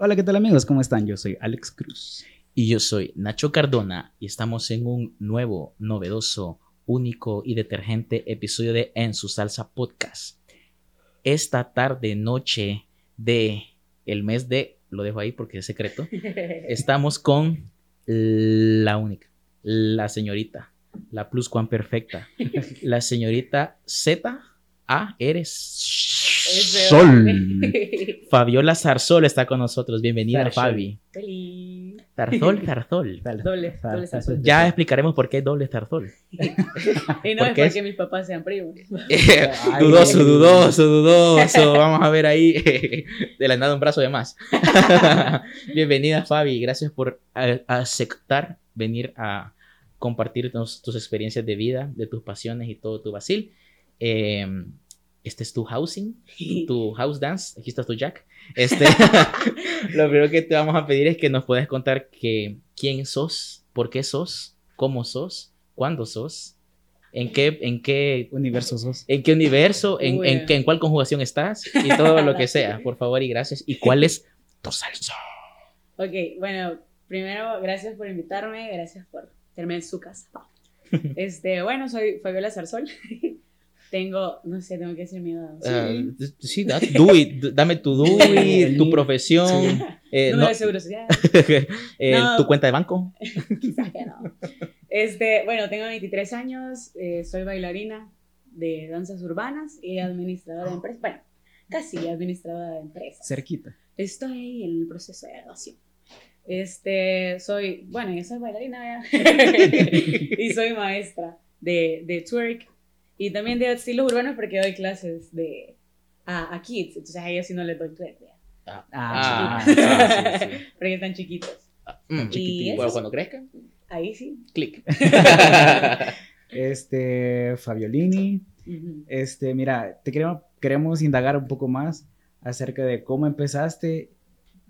Hola, ¿qué tal amigos? ¿Cómo están? Yo soy Alex Cruz. Y yo soy Nacho Cardona y estamos en un nuevo, novedoso, único y detergente episodio de En su salsa podcast. Esta tarde, noche de el mes de, lo dejo ahí porque es secreto, estamos con la única, la señorita, la plus cuan perfecta, la señorita Z A eres Sol. Fabiola Zarzol está con nosotros. Bienvenida, Zarzol. Fabi. Feliz. Tarzol, Tarzol. Doble, doble zarzol. Ya explicaremos por qué es doble Tarzol. Y no ¿Por es porque mis papás sean primos. dudoso, dudoso, dudoso. Vamos a ver ahí. De la nada un brazo de más. Bienvenida, Fabi. Gracias por aceptar venir a compartir tus, tus experiencias de vida, de tus pasiones y todo tu vacil. Eh, este es tu housing, tu house dance. Aquí está tu Jack. Este, lo primero que te vamos a pedir es que nos puedas contar que, quién sos, por qué sos, cómo sos, cuándo sos, en qué, en qué Universo sos. en qué universo, en, en, qué- en cuál conjugación estás y todo lo que sea, por favor y gracias. ¿Y cuál es tu salsa? Ok, bueno, primero, gracias por invitarme, gracias por tenerme en su casa. Este, bueno, soy Fabiola Zarzol. Tengo, no sé, tengo que decir mi edad. Ah, sí, da- do it, d- dame tu do it, tu profesión, eh, Número no- de seguro social, eh, No. tu cuenta de banco. quizás que no. Este, bueno, tengo 23 años, eh, soy bailarina de danzas urbanas y administradora de empresas. Bueno, casi administradora de empresas. Cerquita. Estoy en el proceso de graduación. Este, soy, bueno, yo soy bailarina ¿verdad? y soy maestra de, de twerk y también de estilos urbanos porque doy clases de, a, a kids, entonces a ellos sí no les doy twerk, ¿verdad? Ah, Ah, sí, porque están chiquitos. Mm, Y Bueno, sí. cuando crezca, Ahí sí. clic. Este, Fabiolini. Este, mira, te queremos, queremos indagar un poco más acerca de cómo empezaste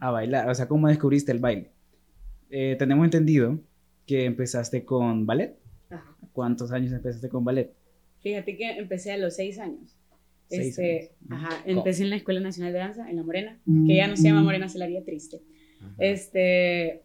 a bailar, o sea, cómo descubriste el baile. Eh, tenemos entendido que empezaste con ballet. Ajá. ¿Cuántos años empezaste con ballet? Fíjate que empecé a los seis años. Seis Este, años. ajá, empecé en la Escuela Nacional de Danza, en La Morena, Mm. que ya no se llama Morena Celaría Triste. Este,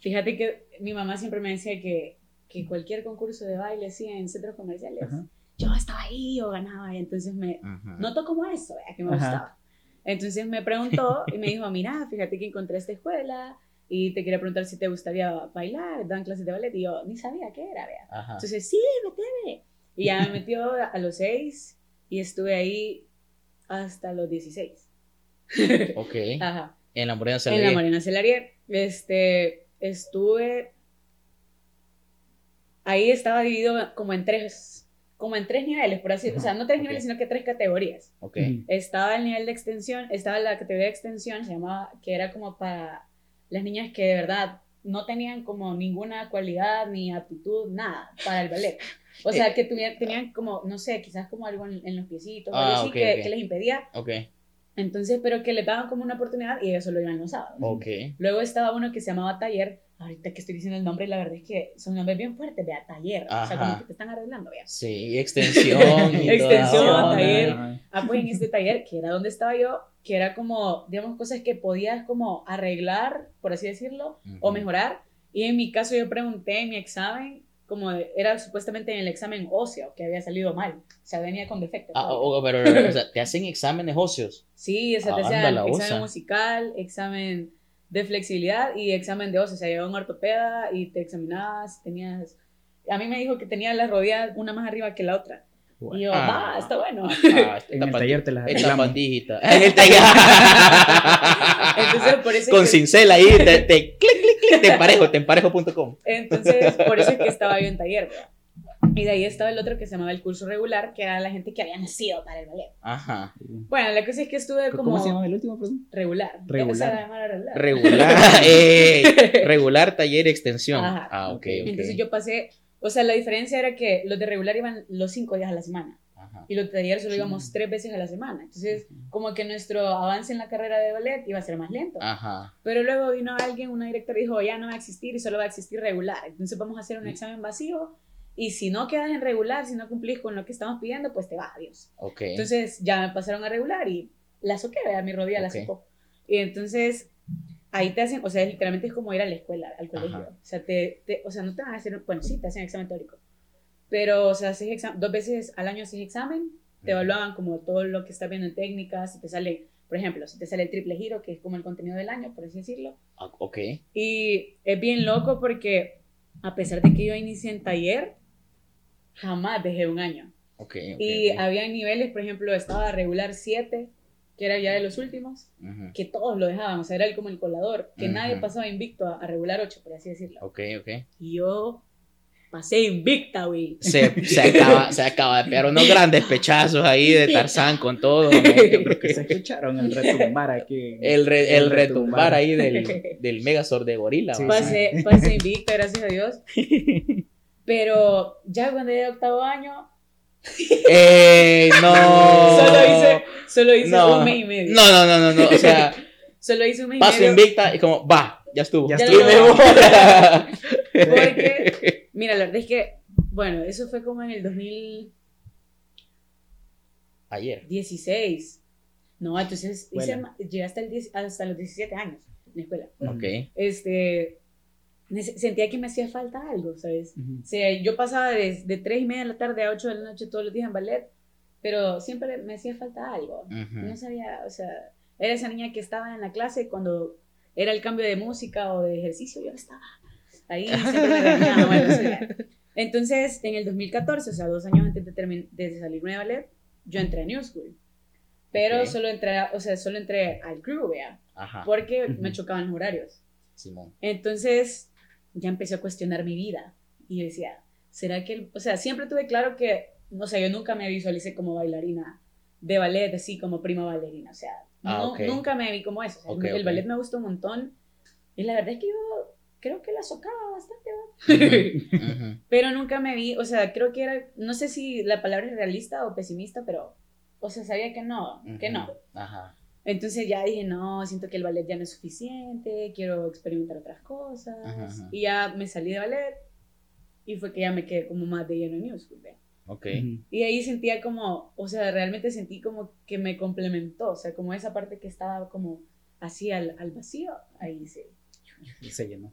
fíjate que mi mamá siempre me decía que, que cualquier concurso de baile así en centros comerciales, Ajá. yo estaba ahí, yo ganaba, y entonces me Ajá. noto como eso, ¿vea? que me Ajá. gustaba. Entonces me preguntó y me dijo, mira, fíjate que encontré esta escuela y te quería preguntar si te gustaría bailar, dan clases de ballet, y yo ni sabía qué era, ¿vea? Ajá. Entonces, sí, meteme. Y ya me metió a los seis y estuve ahí hasta los 16. Ok. Ajá. En la morena se En la Marina Celarier. Este, estuve. Ahí estaba dividido como en tres, como en tres niveles, por así decirlo. O sea, no tres niveles, sino que tres categorías. Ok. Ujú. Estaba el nivel de extensión, estaba la categoría de extensión, se llamaba, que era como para las niñas que de verdad no tenían como ninguna cualidad ni aptitud, nada, para el ballet. O sea, que tuvieran, tenían como, no sé, quizás como algo en, en los piecitos, algo Ah, así ok, que, ok. que les impedía. Ok. Entonces, pero que les daban como una oportunidad y eso lo iban los sábados. Ok. Luego estaba uno que se llamaba Taller. Ahorita que estoy diciendo el nombre, la verdad es que son nombres bien fuertes, vea, Taller. O sea, Ajá. como que te están arreglando, vea. Sí, extensión. y Extensión, toda- taller. Ajá. Ah, pues en este taller, que era donde estaba yo, que era como, digamos, cosas que podías como arreglar, por así decirlo, o Ujú. mejorar. Y en mi caso yo pregunté en mi examen, como era supuestamente en el examen óseo, que había salido mal. O sea, venía con defecto. Ah, pero, pero, o sea, te hacen exámenes óseos. Sí, o sea, te Anda hacían examen osa. musical, examen de flexibilidad y examen de óseo. O sea, llegaba un ortopeda y te examinabas, tenías... A mí me dijo que tenía las rodillas una más arriba que la otra. Y yo, Ah. ah, está bueno. Ah, En el taller te las arreglamos. En el taller. Entonces, por eso Con que- cincel ahí, te, te clic, clic, clic, te emparejo, te emparejo.com. Entonces, por eso es que estaba yo en taller. ¿verdad? Y de ahí estaba el otro que se llamaba el curso regular, que era la gente que había nacido para el ballet. Ajá. Bueno, la cosa es que estuve como ¿Cómo se llama el último, perdón? regular. Regular. Regular. Regular, eh, regular, taller, extensión. Ajá. Ah, ok, ok. Entonces yo pasé, o sea, la diferencia era que los de regular iban los cinco días a la semana Ajá. y los de taller solo íbamos tres veces a la semana. Entonces, como que nuestro avance en la carrera de ballet iba a ser más lento. Ajá. Pero luego vino alguien, una directora, y dijo, ya no va a existir y solo va a existir regular. Entonces vamos a hacer un Mm. examen vacío y si no quedas en regular, si no cumplís con lo que estamos pidiendo, pues te va, adiós. Ok. Entonces ya me pasaron a regular y la soqué, a mi rodilla la Ok. socó. Y entonces ahí te hacen, o sea, literalmente es como ir a la escuela, al colegio. O sea, te, te, o sea, no te van a hacer, bueno, sí, te hacen examen teórico, pero, o sea, haces examen, dos veces al año haces examen, te evaluaban como todo lo que estás viendo en técnicas, si te sale, por ejemplo, si te sale el triple giro, que es como el contenido del año, por así decirlo. Ah, Ok. Y es bien loco porque, a pesar de que yo inicié en taller, jamás dejé un año. Ok. ok, Y ok. había niveles, por ejemplo, estaba regular 7, que era ya de los últimos, que todos lo dejaban, o sea, era como el colador, que nadie pasaba invicto a, a regular 8, por así decirlo. Ok, ok. Y yo pasé invicta, güey. Se, se, acaba, se acaba de pegar unos grandes pechazos ahí de Tarzán con todo. ¿no? Creo que se escucharon el retumbar aquí. El, re- el El retumbar retumbar. ahí del, del Megazord de gorila. Sí. Pasé, pasé invicta, gracias a Dios. Pero ya cuando llegué a octavo año, ¡Ey, no! solo hice, solo hice No. un mes y medio. No, no, no, no, no. O sea, Solo hice un mes y paso medio. invicta y como, va, ya estuvo. Ya Ya y me voy. Porque, mira, la verdad es que, bueno, eso fue como en el 2016. Ayer. No, entonces hice, ma- llegué hasta, el 10 hasta los 17 años en la escuela. Ok. Este, sentía que me hacía falta algo, ¿sabes? Ujú. O sea, yo pasaba de, de 3 y media de la tarde a 8 de la noche todos los días en ballet, pero siempre me hacía falta algo. Ujú. No sabía, o sea, era esa niña que estaba en la clase cuando era el cambio de música o de ejercicio, yo estaba ahí, siempre me regañaba, bueno, no sé. Entonces, en el 2014, o sea, dos años antes de, de salirme de ballet, yo entré a New School. Pero Ok. solo entré, o sea, solo entré al crew, vea, porque me chocaban los horarios. Simón. Entonces, ya empecé a cuestionar mi vida y decía, ¿será que, el- o sea, siempre tuve claro que, o sea, yo nunca me visualicé como bailarina de ballet, así como prima bailarina, o sea, Ah, no- ok. nunca me vi como eso. o sea, Ok, el ballet me gustó un montón y la verdad es que yo creo que la socaba bastante, pero nunca me vi, o sea, creo que era, no sé si la palabra es realista o pesimista, pero, o sea, sabía que no, que Ujú. no. Ajá. Entonces ya dije, no, siento que el ballet ya no es suficiente, quiero experimentar otras cosas. Ajá, ajá. Y ya me salí de ballet y fue que ya me quedé como más de lleno en New School. ¿ve? Ok. Y ahí sentía como, o sea, realmente sentí como que me complementó, o sea, como esa parte que estaba como así al, al vacío, ahí sí. Y se llenó.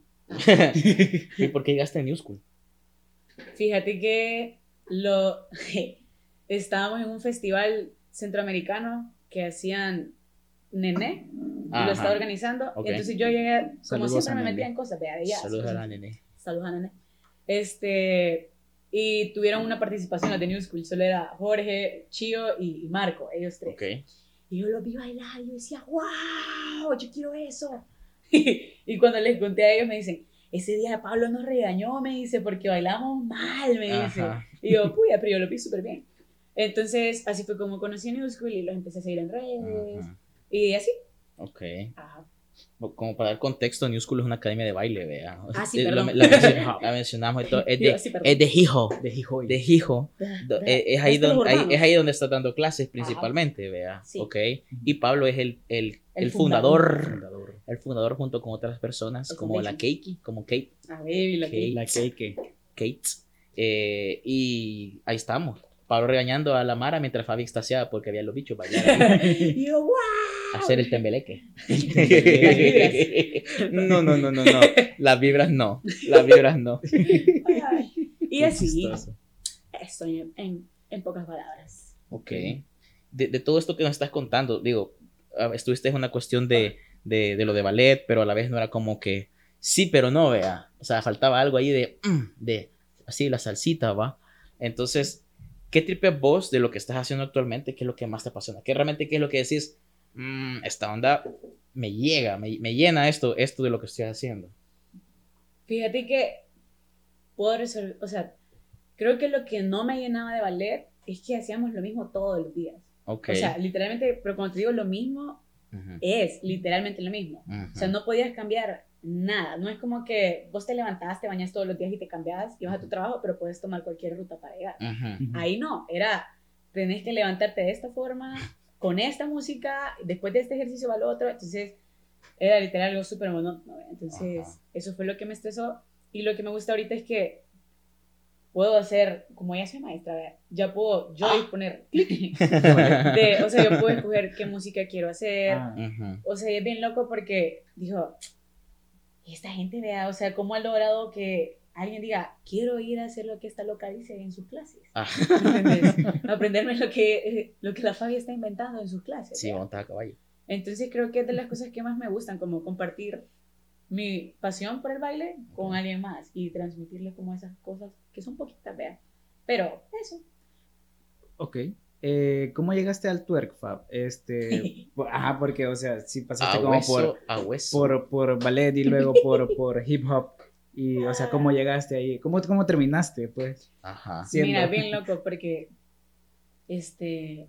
¿Y por qué llegaste a New School? Fíjate que lo estábamos en un festival centroamericano que hacían Nené, lo Ajá. estaba organizando, Ok. y entonces yo llegué, como Saludos siempre a me Nené. metía en cosas, vea, jazz, Saludos a la nene. Saludos a Nene. Este, y tuvieron una participación los de New School, solo era Jorge, Chío y, Marco, ellos tres. Ok. Y yo los vi bailar y yo decía, wow, yo quiero eso. y cuando les conté a ellos me dicen, ese día Pablo nos regañó, me dice, porque bailamos mal, me dice. Ajá. Y yo, puya, pero yo lo vi súper bien. Entonces, así fue como conocí a New School y los empecé a seguir en redes. Ajá. Y así. Ok. Ajá. Como para dar contexto, New School es una academia de baile, vea. Ah, sí, Eh, lo- perdón. La, mencionamos, la mencionamos y todo. Es de, sí, es de Hijo. De Jijoy. De Hijo. Do- eh, Es ahí, donde, ahí- urbanos. es ahí donde está dando clases principalmente, vea. Sí. Ok. Y Pablo es el, el, el, El fundador. Fundador. El fundador junto con otras personas como la. Keiki, como Kate. A ver, la Ok. La Keike. Kate. Eh, y ahí estamos. Pablo regañando a la Mara mientras Fabi extasiada porque había los bichos bailar Y yo, wow. hacer el tembeleque. no, no, no, no, no. Las vibras no. Las vibras no. Y así, eso en, en, en pocas palabras. Ok. De, de todo esto que nos estás contando, digo, estuviste en una cuestión de, de, de lo de ballet, pero a la vez no era como que sí, pero no, vea. O sea, faltaba algo ahí de, mm, de así, la salsita, va. Entonces, ¿qué tripeas vos de lo que estás haciendo actualmente? ¿Qué es lo que más te apasiona? ¿Qué realmente qué es lo que decís? "Mm, esta onda me llega, me, me llena esto, esto de lo que estoy haciendo. Fíjate que puedo resolver, o sea, creo que lo que no me llenaba de ballet es que hacíamos lo mismo todos los días. Ok. O sea, literalmente, pero cuando te digo lo mismo, es literalmente lo mismo. ujú. O sea, no podías cambiar nada. No es como que vos te levantabas, te bañas todos los días y te cambiabas y vas a tu trabajo, pero puedes tomar cualquier ruta para llegar. Ujú. Ahí no, era, tenés que levantarte de esta forma, con esta música, después de este ejercicio va al otro, entonces era literal algo súper monótono. Entonces, Ajá. eso fue lo que me estresó y lo que me gusta ahorita es que puedo hacer, como ya soy maestra, ya puedo yo Ah. disponer, de, o sea, yo puedo escoger qué música quiero hacer, Ah, o sea, es bien loco porque, dijo, esta gente vea, o sea, cómo ha logrado que alguien diga, quiero ir a hacer lo que esta loca dice en sus clases. Ah. Aprenderme lo que, lo que la Fabi está inventando en sus clases. Sí, montar a caballo. Entonces creo que es de las cosas que más me gustan, como compartir mi pasión por el baile con alguien más y transmitirle como esas cosas que son poquitas, vean. Pero eso. Ok. Eh, ¿Cómo llegaste al twerk, Fab? Este, ajá, porque, o sea, sí pasaste A como hueso, por, a hueso. por, por ballet y luego por, por hip hop. Y, o sea, ¿cómo llegaste ahí? ¿Cómo, cómo terminaste, pues? Ajá. Siendo- Mira, bien loco porque, este,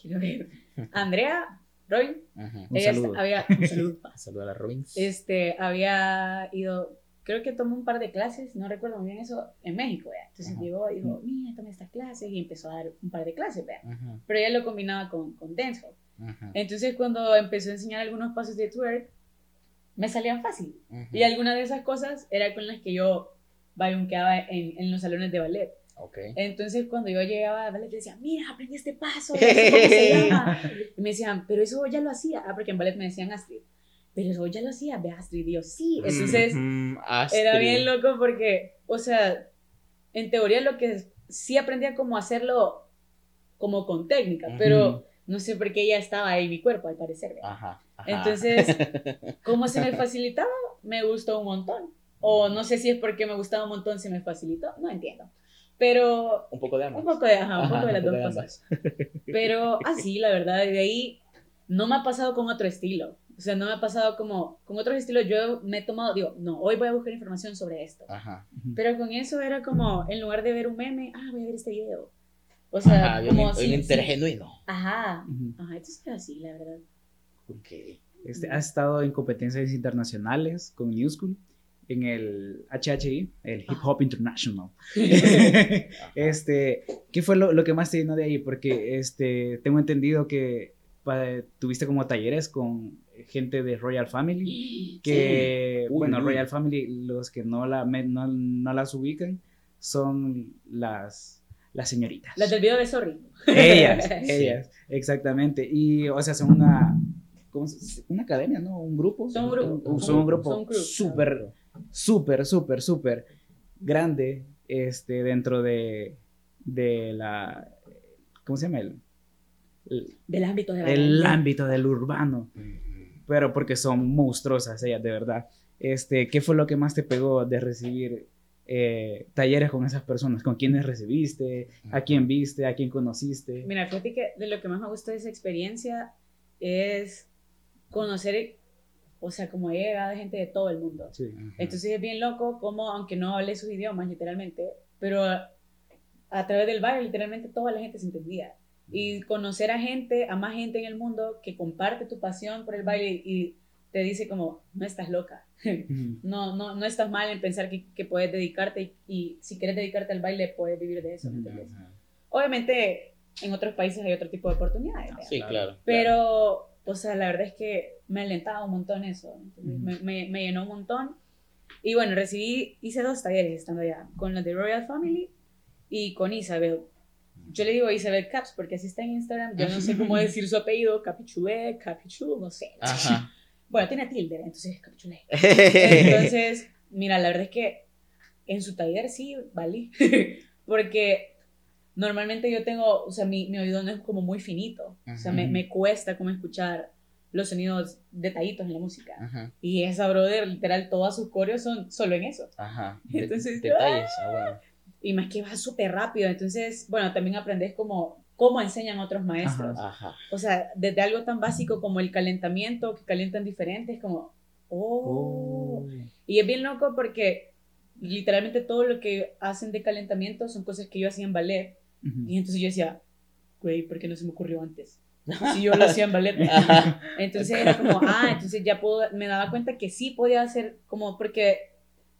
quiero ver, Andrea Roy, Ajá. Un ella saludo. había, un saludo. A la Robins. este, había ido, creo que tomó un par de clases, no recuerdo muy bien eso, en México, ¿vea? Entonces Ajá. llegó y dijo, mira, tomé estas clases y empezó a dar un par de clases. Ajá, Pero ella lo combinaba con, con dancehall. ajá, Entonces cuando empezó a enseñar algunos pasos de twerk, me salían fácil. Y algunas de esas cosas era con las que yo bayunqueaba en, en los salones de ballet. Ok. Entonces, cuando yo llegaba a ballet, le decía, mira, aprendí este paso, cómo se llama. Y me decían, pero eso ya lo hacía. Ah, porque en ballet me decían Astrid. Pero eso ya lo hacía, ve Astrid. Y yo, sí. Entonces, Mm, era Astrid. bien loco porque, o sea, en teoría lo que sí aprendía como hacerlo como con técnica, Ujú. pero no sé por qué ya estaba ahí mi cuerpo, al parecer. Ajá. ajá. Entonces, ¿cómo se me facilitaba? Me gustó un montón. O no sé si es porque me gustaba un montón se me facilitó, no entiendo. Pero un poco de ambas. un poco de, ajá, un poco de las dos cosas. Pero así, la verdad, de ahí no me ha pasado con otro estilo. O sea, no me ha pasado como con otros estilos. Yo me he tomado, digo, no, hoy voy a buscar información sobre esto. Ajá. Pero con eso era como, en lugar de ver un meme, ah, voy a ver este video. O sea, Ajá, como un, si- genuino. Ajá, ajá, entonces era así, la verdad. Ok. Este, has estado en competencias internacionales con New School en el HHI, el Hip Hop International. este, ¿qué fue lo, lo que más te llenó de ahí? Porque este, tengo entendido que tuviste como talleres con gente de Royal Family, que, Uy, bueno, uy. Royal Family, los que no, la, me- no, no las ubican, son las, las señoritas. Las del video de Sorry. Ellas, Sí. ellas, exactamente. Y, o sea, son una, ¿cómo se- una academia, ¿no? Un grupo. Son un grupo. Un- Son un grupo súper, súper, súper, súper grande este, dentro de, de la, ¿cómo se llama? El, Del ámbito de el baile. ámbito del urbano. Pero porque son monstruosas ellas, de verdad. Este, ¿Qué fue lo que más te pegó de recibir eh, talleres con esas personas? ¿Con quiénes recibiste? ¿A quién viste? ¿A quién conociste? Mira, fíjate que de lo que más me gustó de esa experiencia es conocer, o sea, como he llegado gente de todo el mundo. Sí. Entonces es bien loco como, aunque no hablé sus idiomas literalmente, pero a través del baile literalmente toda la gente se entendía. Y conocer a gente, a más gente en el mundo que comparte tu pasión por el baile y te dice como, no estás loca, no, no, no estás mal en pensar que, que puedes dedicarte y, y si quieres dedicarte al baile puedes vivir de eso, ¿me entiendes? Obviamente en otros países hay otro tipo de oportunidades, ¿verdad? Sí, claro. Pero, o sea, la verdad es que me alentaba un montón eso. me, me, me llenó un montón. Y bueno, recibí, hice dos talleres estando allá, con la de Royal Family y con Isabel. Yo le digo Isabel Caps porque así está en Instagram. Yo no sé cómo decir su apellido, Capichulé, Capichu, no sé. Ajá. Bueno, tiene tilde, entonces Capichulé. Entonces, mira, la verdad es que en su taller sí valí. porque normalmente yo tengo, o sea, mi, mi oído no es como muy finito. O sea, me, me cuesta como escuchar los sonidos detallitos en la música. Ajá. Y esa brother, literal, todas sus coreos son solo en eso. Ajá. Entonces, detalles. Ah, bueno. Y más que va súper rápido. Entonces, bueno, también aprendes como cómo enseñan otros maestros. Ajá. O sea, desde algo tan básico como el calentamiento, que calientan diferentes, como, oh. Oh. Y es bien loco porque literalmente todo lo que hacen de calentamiento son cosas que yo hacía en ballet. Ujú. Y entonces yo decía, güey, ¿por qué no se me ocurrió antes? Si yo lo hacía en ballet. Ajá. Entonces era como, ah, entonces ya puedo, me daba cuenta que sí podía hacer, como, porque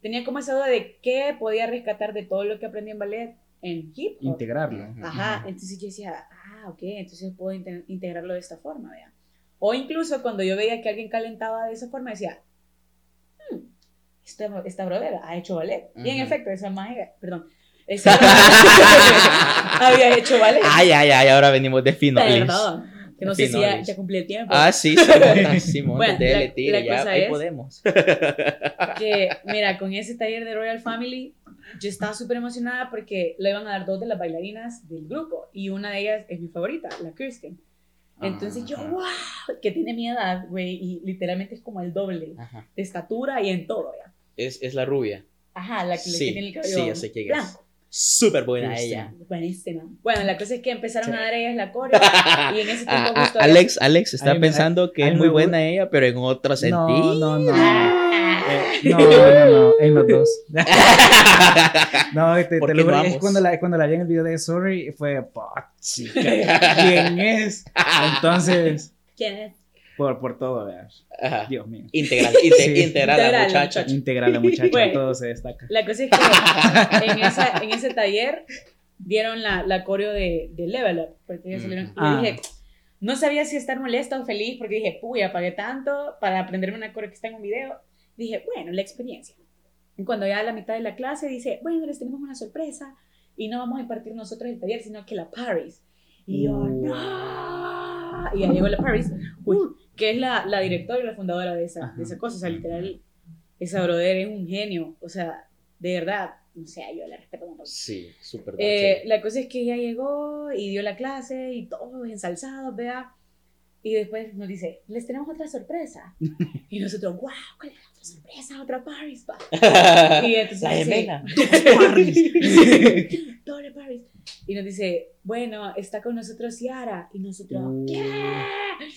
tenía como esa duda de qué podía rescatar de todo lo que aprendí en ballet en hip hop. Integrarlo. Ajá, entonces yo decía, ah, ok, entonces puedo inte- integrarlo de esta forma, vea. O incluso cuando yo veía que alguien calentaba de esa forma, decía, hmm, esta, esta brother ha hecho ballet. Y en efecto, esa magia, perdón, esa había hecho ballet. Ay, ay, ay, ahora venimos de finales. Perdón. Que no sé si ya, ya cumplí el tiempo. Ah, sí, Simón, Simón, Bueno, dele, la- tire, la ya, cosa ahí es- podemos. que, mira, con ese taller de Royal Family, yo estaba súper emocionada porque le iban a dar dos de las bailarinas del grupo y una de ellas es mi favorita, la Kirsten. Entonces yo, wow, que tiene mi edad, güey, y literalmente es como el doble Ajá. de estatura y en todo, ya. Es, es la rubia. Ajá, la que, que Sí, tiene el cabello sí, ya sé es. blanco. Súper buena ella. Buenísima. Bueno, la cosa es que empezaron Sí. a dar ellas la coreo y en ese tiempo Ah, ah, justo Alex, Alex está me- pensando que es muy buena ella, pero en otro sentido. No, no, no. Ah. Eh, no, no, no, en los dos. No, te, ¿Por te lo no es cuando la, cuando la vi en el video de Sorry, fue, "Pa, chica, ¿quién es? Entonces, ¿Quién es? Por, por todo, veas. Ajá. Dios mío. Integral, inte- Sí. integral la Integral, muchacha. muchacha. Integral la muchacha, Bueno. todo se destaca. La cosa es que en, esa, en ese taller dieron la, la coreo de, de Level Up. Porque ellos salieron- y yo Ah. dije, no sabía si estar molesta o feliz porque dije, puya, pagué tanto para aprenderme una coreo que está en un video. Dije, bueno, la experiencia. Y cuando ya a la mitad de la clase dice, bueno, les tenemos una sorpresa y no vamos a impartir nosotros el taller, sino que la Paris. Y yo, Wow. no. Y ya llegó la Paris, uy, que es la, la directora y la fundadora de esa, Ajá. de esa cosa. O sea, literal, esa brother es un genio. O sea, de verdad, o sea, yo la respeto montón. Sí, súper Eh, la cosa es que ella llegó y dio la clase y todos ensalzados, vea. Y después nos dice, les tenemos otra sorpresa. y nosotros, wow, ¿cuál es la otra sorpresa? Otra Paris, pa. Y entonces La gemela. doble Paris. Y nos dice, bueno, está con nosotros Ciara. Y nosotros, Uh. ¿qué?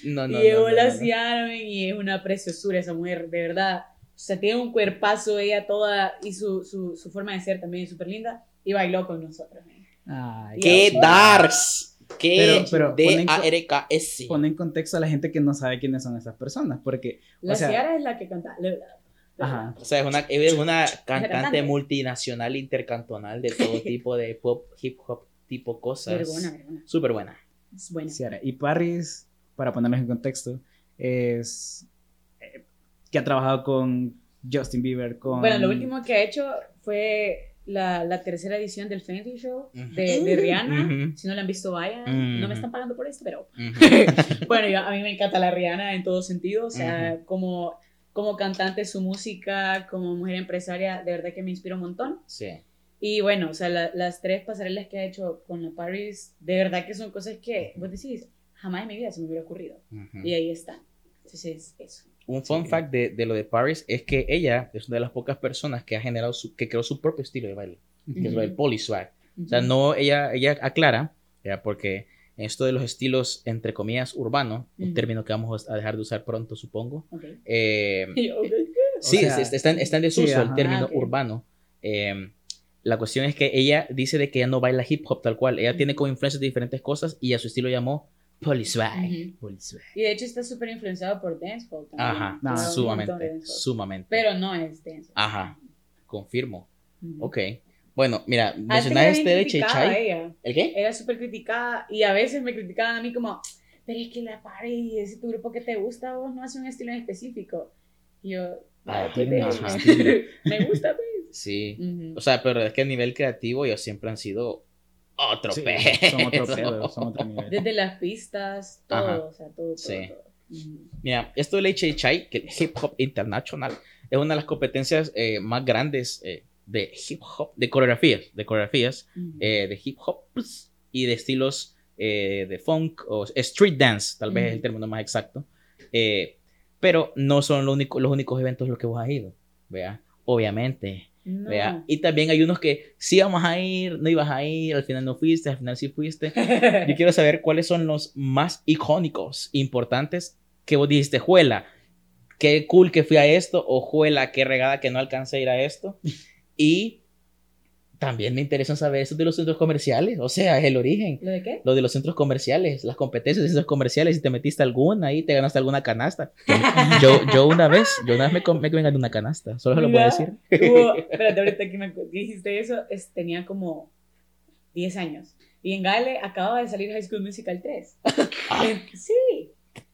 No, no, y llegó no, no, la no, no. Ciara, y es una preciosura esa mujer, de verdad. O sea, tiene un cuerpazo ella toda y su, su, su forma de ser también es súper linda. Y bailó con nosotros. men. Ay, ¡Qué Dios. darks! ¡Qué Pero- pero ponen- D-A-R-K-S! Pone en contexto a la gente que no sabe quiénes son esas personas, porque, La o sea, Ciara es la que canta. Ajá, O sea, es una, es una cantante multinacional intercantonal de todo tipo de pop, hip hop, tipo cosas. Vergona, vergona. Súper buena. Es buena. Ciara. Y Paris, para ponerlos en contexto, es eh, que ha trabajado con Justin Bieber, con... Bueno, lo último que ha hecho fue la, la tercera edición del Fenty Show de, de Rihanna. Si no la han visto, vayan. No me están pagando por esto, pero bueno, yo- a mí me encanta la Rihanna en todo sentido. O sea, como, como cantante, su música, como mujer empresaria, de verdad que me inspira un montón. Sí. Y bueno, o sea, la- las tres pasarelas que ha hecho con la Paris, de verdad que son cosas que vos decís, jamás en mi vida se me hubiera ocurrido. Ujú. Y ahí está. Entonces, eso. Un fun Sí. fact de, de lo de Paris es que ella es una de las pocas personas que ha generado su, que creó su propio estilo de baile, que es lo del polyswag. O sea, no, ella, ella aclara, ya, porque esto de los estilos, entre comillas, urbanos, un Ujú. término que vamos a dejar de usar pronto, supongo. Ok. eh, Y yo, ok. sí, sea, es- está, en- está en desuso sí, el ajá. término Ah, ok. urbano. Eh, la cuestión es que ella dice de que ella no baila hip hop tal cual. Ella Ujú. tiene como influencias de diferentes cosas y a su estilo llamó polyswag. Ujú. Polyswag. Y de hecho está súper influenciado por dancehall también. Ajá, un de sumamente, dancehall. sumamente. Pero no es dancehall. Ajá, confirmo. Ok. Bueno, mira, era este de ella. ¿El qué? Era súper criticada y a veces me criticaban a mí como, pero es que la Party, ese tu grupo que te gusta vos no hace un estilo en específico. Y yo, Ah, estilo. me gusta, pues. Sí. Ujú. O sea, pero es que a nivel creativo ellos siempre han sido otro Sí, pedo. son otro pedo, son otro nivel. Desde las pistas, todo, Ajá. o sea, todo, todo, Sí. todo. Mira, esto del HHI, que es Hip Hop International, es una de las competencias eh, más grandes eh, de hip hop, de coreografías, de coreografías, Ujú. eh, de hip hop pues, y de estilos eh, de funk o street dance, tal vez es el término más exacto. Eh, pero no son lo único- los únicos eventos a los que vos has ido, ¿vea? Obviamente. No. ¿vea? Y también hay unos que sí vamos a ir, no ibas a ir, al final no fuiste, al final sí fuiste. Yo quiero saber cuáles son los más icónicos, importantes, que vos dijiste, juela, qué cool que fui a esto, o juela, qué regada que no alcancé a ir a esto. Y también me interesa saber eso de los centros comerciales, o sea, es el origen. ¿Lo de qué? Lo de los centros comerciales, las competencias de centros comerciales, si te metiste alguna ahí, te ganaste alguna canasta. Yo, yo una vez, yo una vez me, me gané una canasta, solo se lo puedo decir. Hubo- espérate, ahorita que me dijiste eso, es- tenía como 10 años. Y en Gale acababa de salir High School Musical 3. Eh, sí.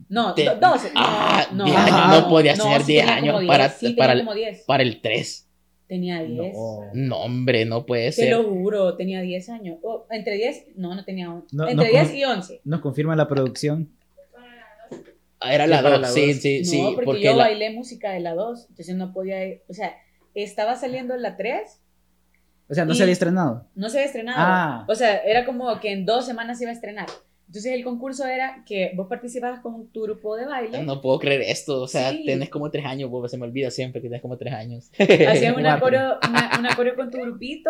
No, Te- do- 12. No, Ah, no, 10 años, no podías tener sí 10 tenía como años para- 10, sí, para el- como 10. Para el 3. Tenía 10. No. No, hombre, no puede Te ser. lo juro, tenía 10 años. Oh, entre 10, no, no tenía 11. No, entre no, 10 ¿cómo? y 11. Nos confirma la producción Ah, Era la Sí, para 2, la sí, dos. sí, no, sí. porque, Porque yo la- bailé música de la 2, entonces no podía ir, o sea, estaba saliendo la 3, O sea, no se había estrenado. no se había estrenado. Ah. O sea, era como que en dos semanas se iba a estrenar. Entonces el concurso era que vos participabas con tu grupo de baile, No puedo creer esto, o sea, Sí. tenés como tres años, vos se me olvida siempre que tenés como tres años. hacías una coreo, una, una coreo con tu grupito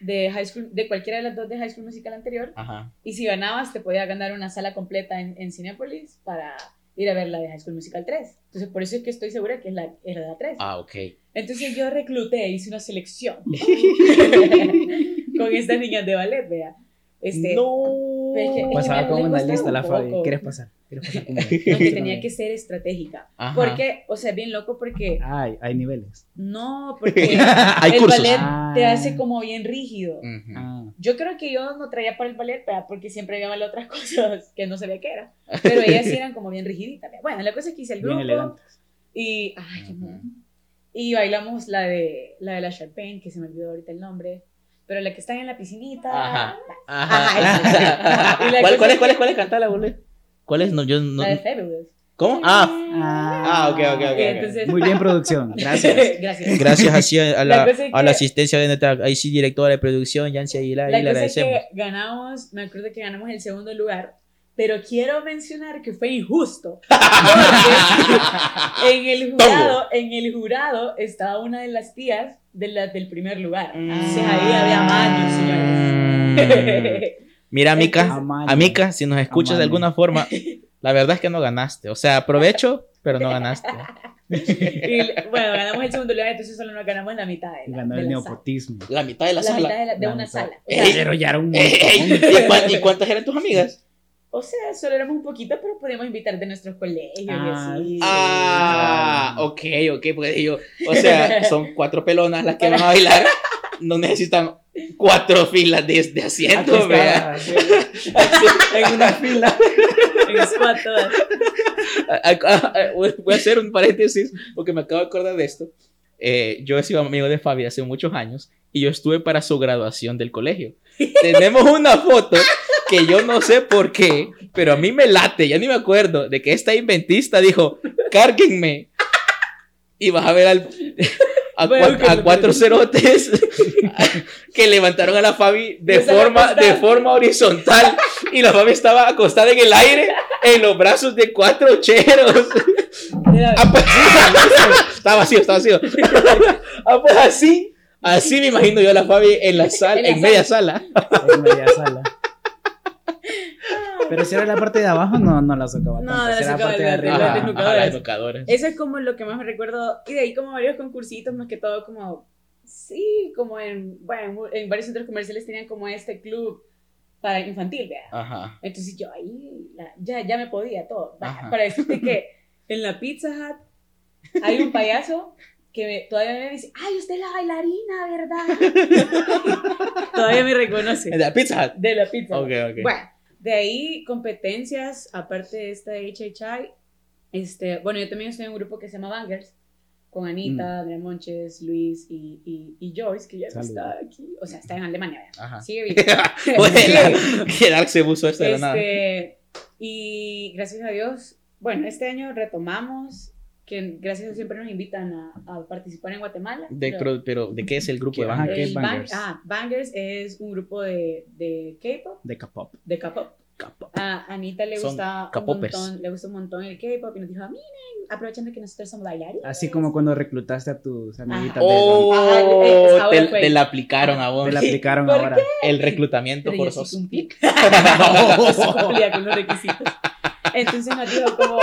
de high school, de cualquiera de las dos de High School Musical anterior, Ajá. y si ganabas te podías ganar una sala completa en, en Cinepolis para ir a ver la de High School Musical 3. Entonces por eso es que estoy segura que es la, era la 3. Ah, ok. Entonces yo recluté, hice una selección con estas niñas de ballet, vea. Este, no. que- Pasaba me una lista la Fabi. ¿Quieres pasar? ¿Quieres pasar conmigo? no, que tenía que ser estratégica. Ajá. Porque, o sea, bien loco porque Ay, hay niveles. no, porque Hay el cursos. ballet Ah. te hace como bien rígido. Ujú. Ah, Yo creo que yo no traía para el ballet, porque siempre había bailado otras cosas que no sabía qué era. Pero ellas sí eran como bien rigiditas. Bueno, la cosa es que hice el grupo y, ay, qué Ujú. mono. y bailamos la de la de la Sharpane, que se me olvidó ahorita el nombre, pero la que está en la piscinita. Ajá. Ajá, Ajá. La ¿Cuál, cosa cuál es, es cuál es, que- cuál es? Cantala, boludo. ¿Cuál es? No, yo no. La de Fabulous. ¿Cómo? Ah, Ah, Ah, ok, ok, ok, ok. Entonces- Muy bien, producción. Gracias. Gracias. gracias así a La la, es a la que- asistencia de nuestra ahí sí, directora de producción, Yancy Aguilar, La y le cosa es agradecemos. que ganamos, me acuerdo que ganamos el segundo lugar, pero quiero mencionar que fue injusto. Porque en el jurado, en el jurado estaba una de las tías de las del primer lugar. Entonces ahí había maños, señores. Mira, Mica, Amaño. Amica, si nos escuchas de alguna forma, la verdad es que no ganaste. O sea, aprovecho, pero no ganaste. Y, bueno, ganamos el segundo lugar, entonces solo nos ganamos la mitad de la, Ganó de el la sala. neopotismo. La mitad de la, La sala. mitad de, la- de La una mitad. sala. O sea, Pero ya era un Ey, montón. ¿y, cuán- y cuántas eran tus amigas? O sea, solo éramos un poquito, pero podíamos invitar de nuestros colegios Ah, y así. Ah, ok, ok, porque yo, o sea, son cuatro pelonas las que van a bailar, no necesitan cuatro filas de, de asientos, estaba, en una fila. En squad todas. Ah, ah, ah, Voy voy a hacer un paréntesis porque me acabo de acordar de esto. Eh, yo he sido amigo de Fabi hace muchos años y yo estuve para su graduación del colegio. Tenemos una foto que yo no sé por qué, pero a mí me late, ya ni me acuerdo, de que esta inventista dijo, cárguenme. Y vas a ver al, a, cua- a cuatro cerotes que levantaron a la Fabi de forma, de forma horizontal y la Fabi estaba acostada en el aire en los brazos de cuatro cheros. Ah, pues, está vacío, está vacío. Ah, pues así, así me imagino yo a la Fabi en la sala, En la en media sala. En media sala. Pero si era la parte de abajo, no, no la socaba No, tanto. la Si la socaba parte de de la- de arriba. la- Ajá, de ajá, las educadoras. Eso es como lo que más me recuerdo. Y de ahí como varios concursitos, más que todo como... Sí, como en, bueno, en varios centros comerciales tenían como este club para infantil, ¿verdad? Ajá. Entonces yo ahí la- ya, ya me podía todo. Ajá. Para decirte que en la Pizza Hut hay un payaso que me- todavía me dice, ay, usted es la bailarina, ¿verdad? todavía me reconoce. ¿De la Pizza Hut? De la Pizza Hut. Ok, ok. Bueno, de ahí competencias, aparte de esta de HHI, este, bueno, yo también estoy en un grupo que se llama Bangers, con Anita, Andrea Monches, Luis y, y, y Joyce, que ya no está aquí, o sea, está en Alemania. Ajá. Sigue vivo. Bueno, se puso esto de la nada. Este, y gracias a Dios, bueno, este año retomamos, que gracias a Dios siempre nos invitan a, a participar en Guatemala. De, pero- pero, ¿de qué es el grupo ¿Qué de a Bangers? qué? Bang- ah, Bangers es un grupo de, de K-pop, De K-pop. de K-pop. A Anita le gusta, un montón, le gusta un montón el K-pop y nos dijo, miren, aprovechando que nosotros somos bailarines. Así como cuando reclutaste a tus amiguitas Oh, Ajá, te, te la aplicaron a de vos. Te la aplicaron ¿Por ahora. El reclutamiento Pero yo sí forzoso. cumplí. Yo sí cumplía con los requisitos. Entonces nos dijo como...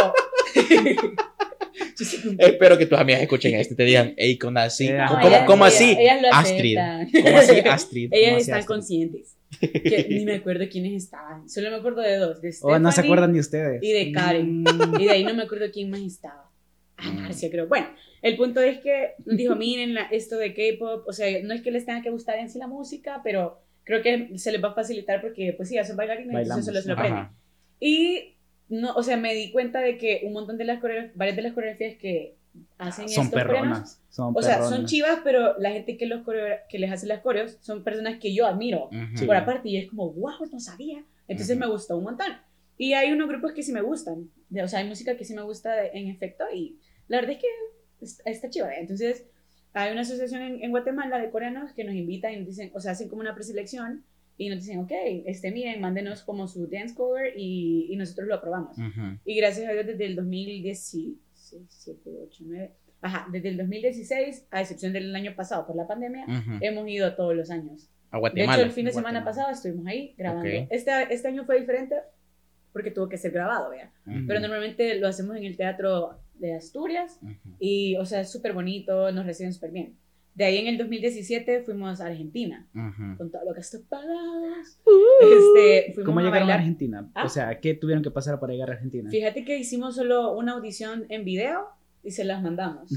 Espero que tus amigas escuchen esto y te digan, hey, con así. Eh, ¿Cómo, no, cómo- ellas- cómo ellas- así? Ellas lo Astrid. ¿Cómo así, Astrid? Ellas ¿Cómo así, están Astrid? conscientes. Que ni me acuerdo quiénes estaban. Solo me acuerdo de dos. De Oh, no se acuerdan ni ustedes. y de Karen. Mm. Y de ahí no me acuerdo quién más estaba. Ah, Marcia, creo. Bueno, el punto es que dijo, miren la- esto de K-pop, o sea, no es que les tenga que gustar en sí la música, pero creo que se les va a facilitar porque, pues sí, ya son bailarines, entonces solo se lo aprenden. Y, no, o sea, me di cuenta de que un montón de las coreografías, varias de las coreografías que hacen Son estos coreanos, perronas. Son o sea, son chivas, pero la gente que, los que les hace las coreos son personas que yo admiro Ujú. por aparte y es como, wow, no sabía. Entonces me gustó un montón. Y hay unos grupos que sí me gustan. O sea, hay música que sí me gusta en efecto y la verdad es que está chiva. Entonces, hay una asociación en, en, Guatemala de coreanos que nos invitan y nos dicen, o sea, hacen como una preselección y nos dicen, ok, este, miren, mándenos como su dance cover y, y nosotros lo aprobamos. Y gracias a Dios desde el 2016, 7, 8, 9, ajá, desde el 2016, a excepción del año pasado por la pandemia, hemos ido todos los años. A Guatemala. De hecho, el fin de semana pasado estuvimos ahí grabando. Este, este año fue diferente porque tuvo que ser grabado, vea. Pero normalmente lo hacemos en el teatro de Asturias y, o sea, es súper bonito, nos reciben súper bien. De ahí en el 2017 fuimos a Argentina, con todo lo que está pagados. Uh. este, fuimos ¿Cómo llegaron a, Argentina? O ¿Ah? sea, ¿qué tuvieron que pasar para llegar a Argentina? Fíjate que hicimos solo una audición en video y se las mandamos.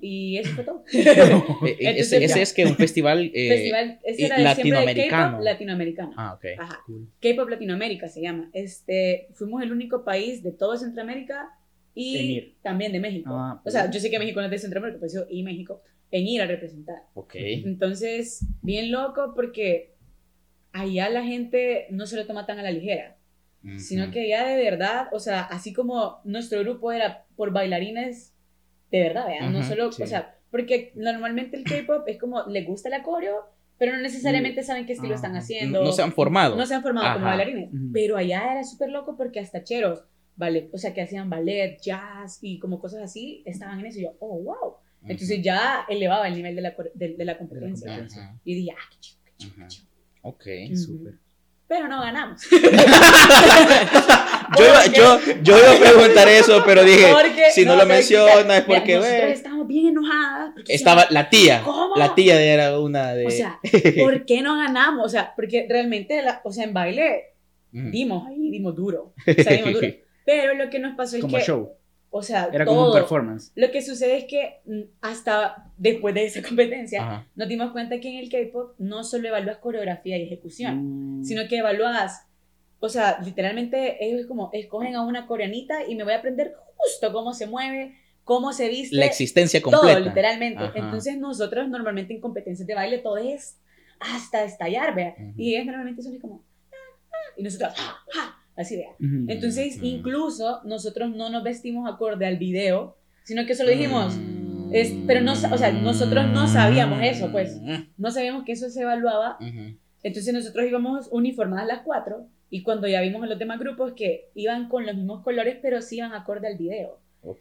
Y eso fue todo. Eh, eh, ese, es que un festival, eh, festival ese era latinoamericano. latinoamericano. Ah, ok. Ajá. K-pop Latinoamérica se llama. Este, fuimos el único país de todo Centroamérica y también de México. Ah, o sea, yo sé que México no es de Centroamérica, pero y México en ir a representar. Ok. Entonces, bien loco porque allá la gente no se lo toma tan a la ligera, sino que ya de verdad, o sea, así como nuestro grupo era por bailarines de verdad, vean, no solo, o sea, porque normalmente el K-pop es como, le gusta el coreo, pero no necesariamente saben qué estilo están haciendo. No se han formado. No se han formado como bailarines. Pero allá era súper loco porque hasta cheros, vale, o sea, que hacían ballet, jazz y como cosas así, estaban en eso. Y yo, oh, wow. Entonces ya elevaba el nivel de la, de, la competencia. Y dije, ah, qué chido, qué chido, qué chido. Ok, súper. Pero no ganamos. yo, iba, yo, yo iba a preguntar eso, pero dije, si no, lo menciona es porque... Nosotros estábamos bien enojadas. Estaba la tía. ¿Cómo? La tía era una de... O sea, ¿por qué no ganamos? O sea, porque realmente, la, o sea, en baile dimos ahí, dimos duro. O sea, dimos duro. Pero lo que nos pasó es Como que... show. O sea, era como un performance. Lo que sucede es que mm, hasta después de esa competencia nos dimos cuenta que en el K-pop no solo evalúas coreografía y ejecución, mm. sino que evalúas, o sea, literalmente ellos como escogen a una coreanita y me voy a aprender justo cómo se mueve, cómo se viste. La existencia completa. Todo, literalmente. Entonces nosotros normalmente en competencias de baile todo es hasta estallar, vea. Y ellos normalmente son como, ah, ah", y nosotros, ah, Así de. Entonces, incluso nosotros no nos vestimos acorde al video, sino que solo dijimos, es, pero no, o sea, nosotros no sabíamos eso, pues, no sabíamos que eso se evaluaba. Entonces nosotros íbamos uniformadas las cuatro y cuando ya vimos a los demás grupos que iban con los mismos colores, pero sí iban acorde al video.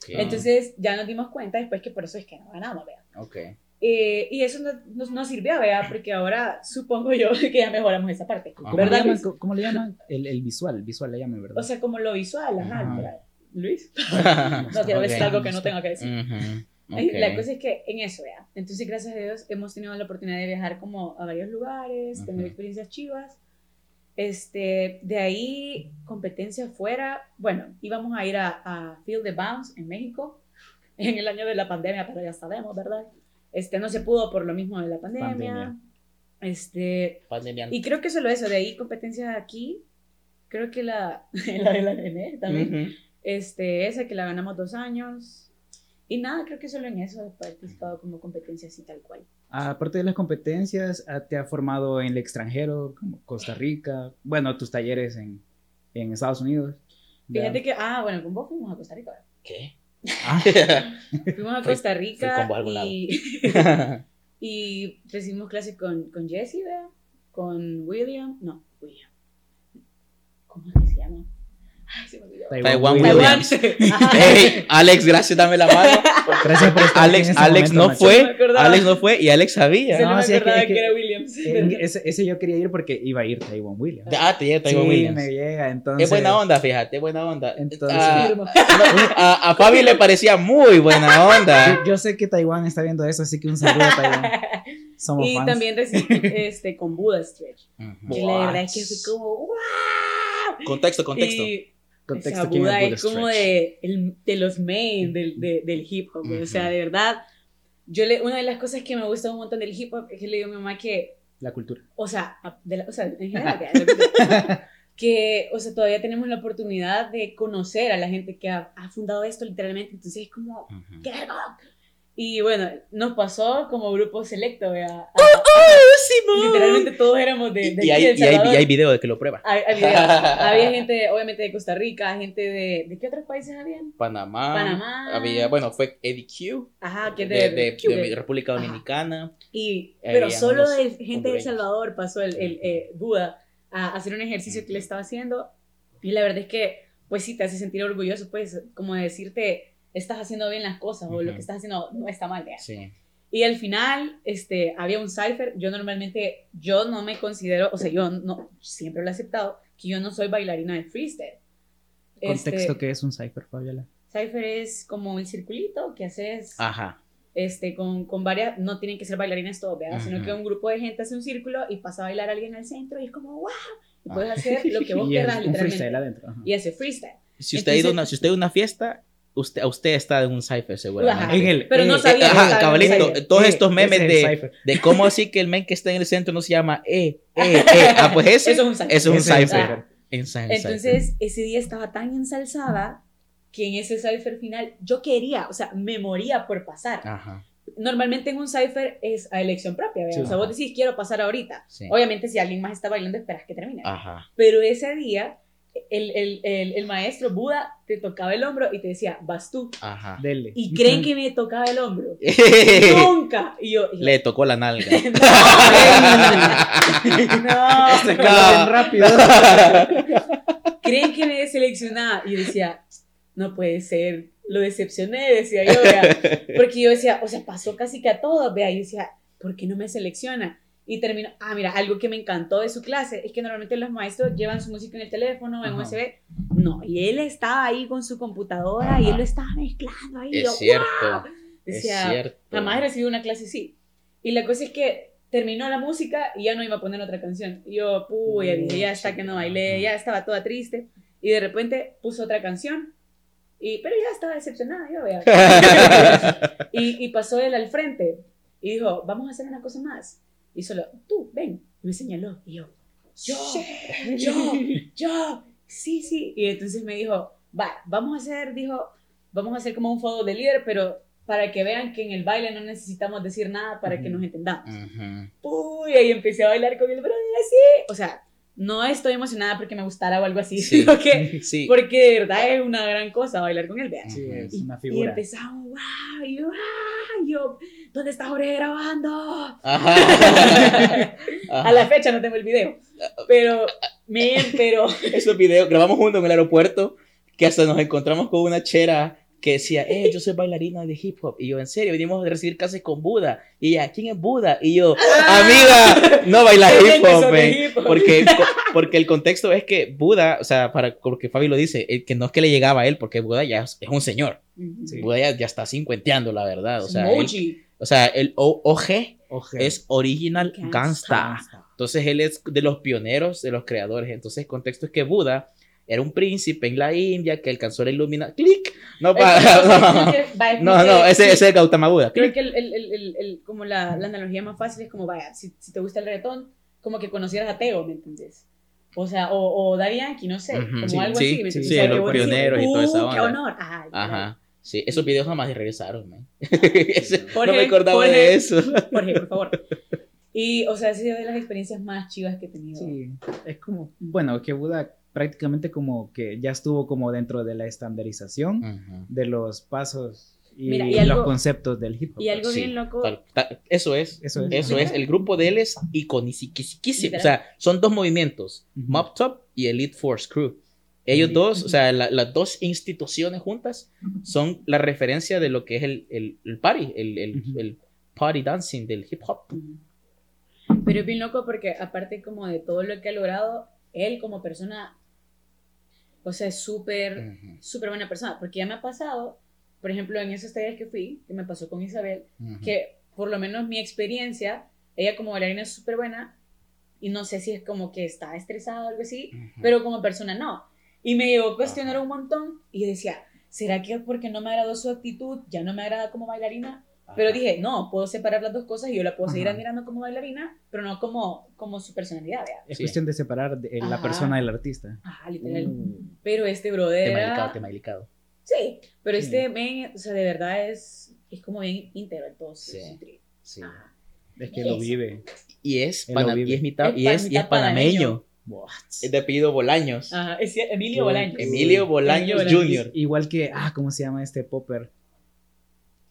Entonces ya nos dimos cuenta después que por eso es que no ganamos, vean. Okay. Eh, y eso nos no, sirvió, ¿vea? Porque ahora supongo yo que ya mejoramos esa parte. ¿Cómo, ¿verdad, le llaman, ¿cómo le llaman? El, el, visual, visual le llaman, ¿verdad? O sea, como lo visual, ajá. Luis. no quiero decir algo que no tenga que decir. La cosa es que en eso, ¿vea? Entonces, gracias a Dios, hemos tenido la oportunidad de viajar como a varios lugares, tener experiencias chivas. Este, de ahí, competencia fuera. Bueno, íbamos a ir a, a Field the Bounce en México en el año de la pandemia, pero ya sabemos, ¿verdad? Este, no se pudo por lo mismo de la pandemia. Este, pandemia. Y creo que solo eso, de ahí competencia aquí, creo que la, la de la nene también, este, esa que la ganamos dos años. Y nada, creo que solo en eso he participado como competencia así tal cual. Aparte de las competencias, ah, ¿te ha formado en el extranjero, como Costa Rica? Bueno, tus talleres en, en Estados Unidos. Fíjate que, ah, bueno, con vos fuimos a Costa Rica. ¿Qué? Ah. Fuimos a Costa Rica y, y recibimos clases con, con Jesse, Con William, no, William. ¿Cómo es que se llama? Taiwan, Williams. Alex, gracias, dame la mano. Gracias por estar Alex, Alex no fue, Alex no fue y Alex sabía. no, me acordaba que, era Williams. ese, ese, yo quería ir porque iba a ir Taiwan Williams. Ah, te llega Taiwan sí, Williams. me llega, entonces. Es buena onda, fíjate, es buena onda. Entonces, a, a, Fabi le parecía muy buena onda. Yo, yo, sé que Taiwan está viendo eso, así que un saludo a Taiwan. Somos y fans. también recibí este, con Buda Stretch. Uh -huh. Que la verdad es que fue como, ¡wow! Contexto, contexto. Y, Contexto, o sea, Buda es, como de, el, de los main del, de, del hip hop, uh -huh. o sea, de verdad, yo le, una de las cosas que me gusta un montón del hip hop es que le digo a mi mamá que... La cultura. O sea, de la, o sea en general, que, o sea, todavía tenemos la oportunidad de conocer a la gente que ha, ha fundado esto literalmente, entonces es como, uh -huh. ¿qué Y bueno, nos pasó como grupo selecto, ¿vea? A- ¡Oh, Literalmente todos éramos de, de Y hay, de y, El hay, Salvador. y hay video de que lo prueba. Hay- hay videos. había gente, obviamente, de Costa Rica, gente de... ¿De qué otros países habían? Panamá. Panamá. Había, bueno, fue Eddie Q. Ajá, que De, de, de-. República Ajá. Dominicana. Y, pero solo de gente de El. Salvador pasó el, el eh, Buda a hacer un ejercicio que le estaba haciendo. Y la verdad es que, pues sí, te hace sentir orgulloso, pues, como de decirte, estás haciendo bien las cosas o lo que estás haciendo no está mal. ¿vea? Sí. Y al final, este, había un cipher. Yo normalmente, yo no me considero, o sea, yo no, siempre lo he aceptado, que yo no soy bailarina de freestyle. Contexto Este, que es un cipher, Fabiola. Cipher es como un circulito que haces Ajá. este, con, con varias, no tienen que ser bailarines todos, ¿verdad? Sino que un grupo de gente hace un círculo y pasa a bailar a alguien al centro y es como, wow, y puedes Ah. hacer lo que vos quieras, un freestyle literalmente. adentro. ajá. Y hace freestyle. Si usted, ha ido Entonces- una, si usted ha ido a una fiesta, usted, usted está en un cipher Ajá. seguramente. En el- Pero no eh, sabía que Ajá, cabalito, todos Eh, estos memes de, de cómo así que el men que está en el centro no se llama eh, eh, eh. Ah, pues ese, Eso es un cipher. Ajá. Entonces, ese día estaba tan ensalzada que en ese cipher final yo quería, o sea, me moría por pasar. Ajá. Normalmente en un cipher es a elección propia. Sí. o sea, vos decís, quiero pasar ahorita. Sí. Obviamente, si alguien más está bailando, esperas que termine. Ajá. Pero ese día, el, el, el, el maestro Buda te tocaba el hombro y te decía, vas tú. Ajá. Dele. Y creen que me tocaba el hombro. Nunca. Y yo, y yo, Le tocó la nalga. no, Se no. caló bien rápido. creen que me seleccionaba. Y yo decía, no puede ser. Lo decepcioné, decía yo, vea. Porque yo decía, o sea, pasó casi que a todos, vea. Y yo decía, ¿por qué no me selecciona? Y terminó, ah, mira, algo que me encantó de su clase es que normalmente los maestros llevan su música en el teléfono, en Ajá. USB. No, y él estaba ahí con su computadora y él lo estaba mezclando ahí. y yo, Es cierto. "Wow". Es Decía, cierto. jamás he recibido una clase así. Y la cosa es que terminó la música y ya no iba a poner otra canción. Y yo, puya, ya está que no bailé, ya estaba toda triste. Y de repente puso otra canción. Y, pero ya estaba decepcionada, yo vea. y, y pasó él al frente y dijo, vamos a hacer una cosa más. Y solo, tú, ven. Y me señaló. Y yo, yo, yo, yo, sí, sí. Y entonces me dijo, va, vamos a hacer, dijo, vamos a hacer como un fuego de líder, pero para que vean que en el baile no necesitamos decir nada para que nos entendamos. Uy, ahí empecé a bailar con el brother así. O sea, no estoy emocionada porque me gustara o algo así, Sí. sino que Sí. porque de verdad es una gran cosa bailar con él, vean. Sí, es Y, una y figura. empezamos, wow, y yo, ah, y yo, ¿dónde está Jorge grabando? Ajá. A la fecha no tengo el video, pero, men, pero, Esos videos, grabamos juntos en el aeropuerto, que hasta nos encontramos con una chera que decía, eh, yo soy bailarina de hip hop. Y yo, en serio, venimos a recibir clases con Buda. Y ella, ¿quién es Buda? Y yo, amiga, no baila hip hop, son de men". hip hop. Porque, porque el contexto es que Buda, o sea, para, porque Fabi lo dice, eh, que no es que le llegaba a él, porque Buda ya es, es un señor. Sí. Buda ya, ya está cincuenteando, la verdad. O sea, él- o sea el O- OG es Original Gangsta. Gangsta. Entonces él es de los pioneros, de los creadores. Entonces el contexto es que Buda era un príncipe en la India que alcanzó la iluminación. ¡Clic! No, pa- Va, no, no, ese, ese es Gautama Buda. Creo que el, el, el, como la, la analogía más fácil es como, vaya, si, si te gusta el reggaetón, como que conocieras a Teo, ¿me entiendes? O sea, o, o Daddy Yankee, no sé, Ujú, como sí, algo sí, así. ¿me sí, sí, sea, los pioneros y toda esa "Uh, ¡Qué onda". honor! Ajá. Sí, esos videos jamás regresaron, man. Ese- no Jorge, me acordaba Jorge. de eso. Jorge, por favor. Y, o sea, ha sido de las experiencias más chivas que he tenido. Sí, es como, bueno, que Buda prácticamente como que ya estuvo como dentro de la estandarización de los pasos y, Mira, y los algo- conceptos del hip hop. Y algo Sí, bien loco. Tal- tal- eso es. Eso es. Eso es. El grupo de él es iconiquísimo. O sea, son dos movimientos. Mob Top y Elite Force Crew. Ellos dos, o sea, la- las dos instituciones juntas son la referencia de lo que es el, el, el party, el, el, el party dancing del hip hop. Pero es bien loco porque aparte como de todo lo que ha logrado, él como persona, o sea, es súper, Ujú, súper buena persona. Porque ya me ha pasado, por ejemplo, en esos talleres que fui, que me pasó con Isabel, que por lo menos mi experiencia, ella como bailarina es súper buena y no sé si es como que está estresada o algo así, pero como persona no. Y me llegó a cuestionar un montón y decía, ¿será que porque no me agradó su actitud, ya no me agrada como bailarina? Pero dije, no, puedo separar las dos cosas y yo la puedo seguir Ajá. admirando como bailarina, pero no como, como su personalidad, ¿vea? Es Sí. cuestión de separar de- la persona del artista. Ajá, literal. Mm. Pero este brother Tema delicado, tema delicado. Sí, pero Sí. este men, o sea, de verdad es es como bien íntegro todo. Sí. Sí. Sí. Es que lo vive. Y es, pana- vive. y es mitad, Es y es, y mitad es panameño. What? Es de apellido Bolaños. Ajá, es Emilio Bolaños. Emilio Bolaños Emilio Jr. Igual que, ah, ¿cómo se llama este popper?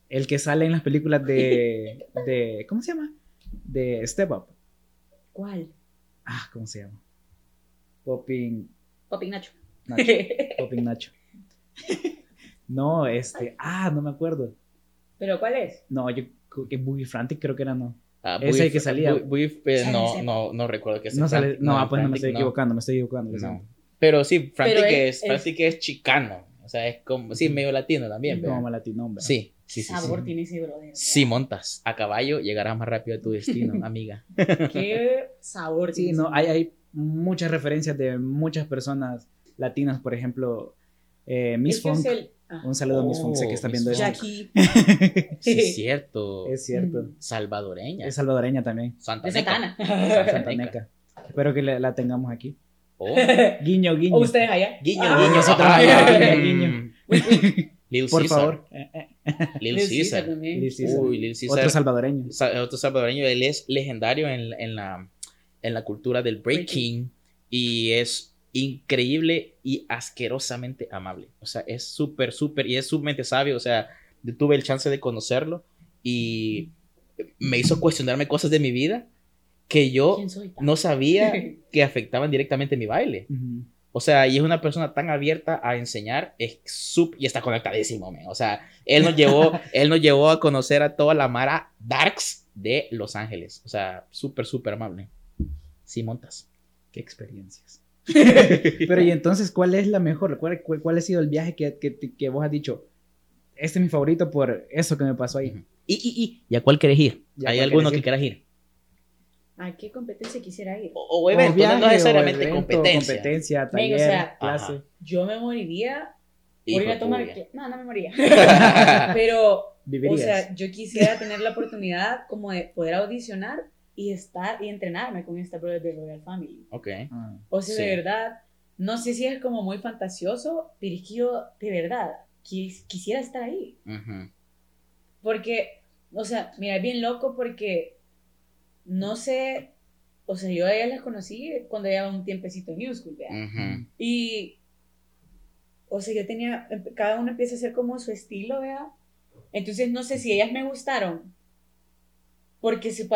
El que sale en las películas de, de ¿cómo se llama? De Step Up. ¿Cuál? Ah, ¿cómo se llama? Popping Papi Nacho. Nacho. Popping Nacho. No, este, ah, no me acuerdo. ¿Pero cuál es? No, yo creo que Boogie Frantic creo que era no. Ah, Ese Bui- que salía. Bui- eh, no, no, no recuerdo que sea No sale, no, ah, pues no me estoy no. equivocando, me estoy equivocando. No. Pero sí, Frantic Pero es, es- es- Frantic es chicano. O sea, es como, sí, medio latino también. Como latino, hombre. Sí, sí, sí. Sabor sí. tiene ese brother. Si montas a caballo, llegarás más rápido a tu destino, amiga. Qué sabor Sí, tiene no, ese hay, hay muchas referencias de muchas personas latinas, por ejemplo, eh, Miss que Funk. el- ajá. Un saludo a Miss Oh, Funk, sé que está Miss viendo. Jackie Sí, es cierto. Es cierto. Mm. Salvadoreña. Es salvadoreña también. Santa de Neca. Santana. Santaneca. Espero que la, la tengamos aquí. Oh, Guiño, guiño. o ustedes allá. Guiño, Ah. guiño. Por Caesar. favor. Eh, eh, Lil también. Lil. Uy. Otro salvadoreño. sa- otro salvadoreño, él es legendario en, en la, en la cultura del breaking y es increíble y asquerosamente amable. O sea, es súper, súper y es sumamente sabio. O sea, tuve el chance de conocerlo y me hizo cuestionarme cosas de mi vida que yo no sabía que afectaban directamente mi baile. Ujú. O sea, y es una persona tan abierta a enseñar, es sup y está conectadísimo, man. O sea, él nos llevó, él nos llevó a conocer a toda la Mara Darks de Los Ángeles. O sea, súper, súper amable. Sí, montas. Qué experiencias. Pero y entonces, ¿cuál es la mejor? ¿Cuál, cuál, cuál ha sido el viaje que, que, que vos has dicho? Este es mi favorito por eso que me pasó ahí. Y, y, y, ¿y a cuál querés ir? ¿Y a ¿Hay alguno querés que ir? quieras ir? ¿A qué competencia quisiera ir? O, o evento, O viaje, no necesariamente evento, competencia. competencia, Ven, taller, o sea, clase. Ajá. Yo me moriría por ir a tomar... No, no me moría. Pero, Vivirías. o sea, yo quisiera tener la oportunidad como de poder audicionar y estar y entrenarme con esta prueba de Royal Family. Ok. Ah. O sea, Sí. de verdad, no sé si es como muy fantasioso, pero es que yo, de verdad, quis- quisiera estar ahí. Ujú. Porque, o sea, mira, es bien loco porque no sé, o sea, yo a ellas las conocí cuando llevaba un tiempecito en New School, ¿vea? Ujú. Y, o sea, yo tenía, cada uno empieza a hacer como su estilo, ¿vea? Entonces, no sé si ellas me gustaron porque, se,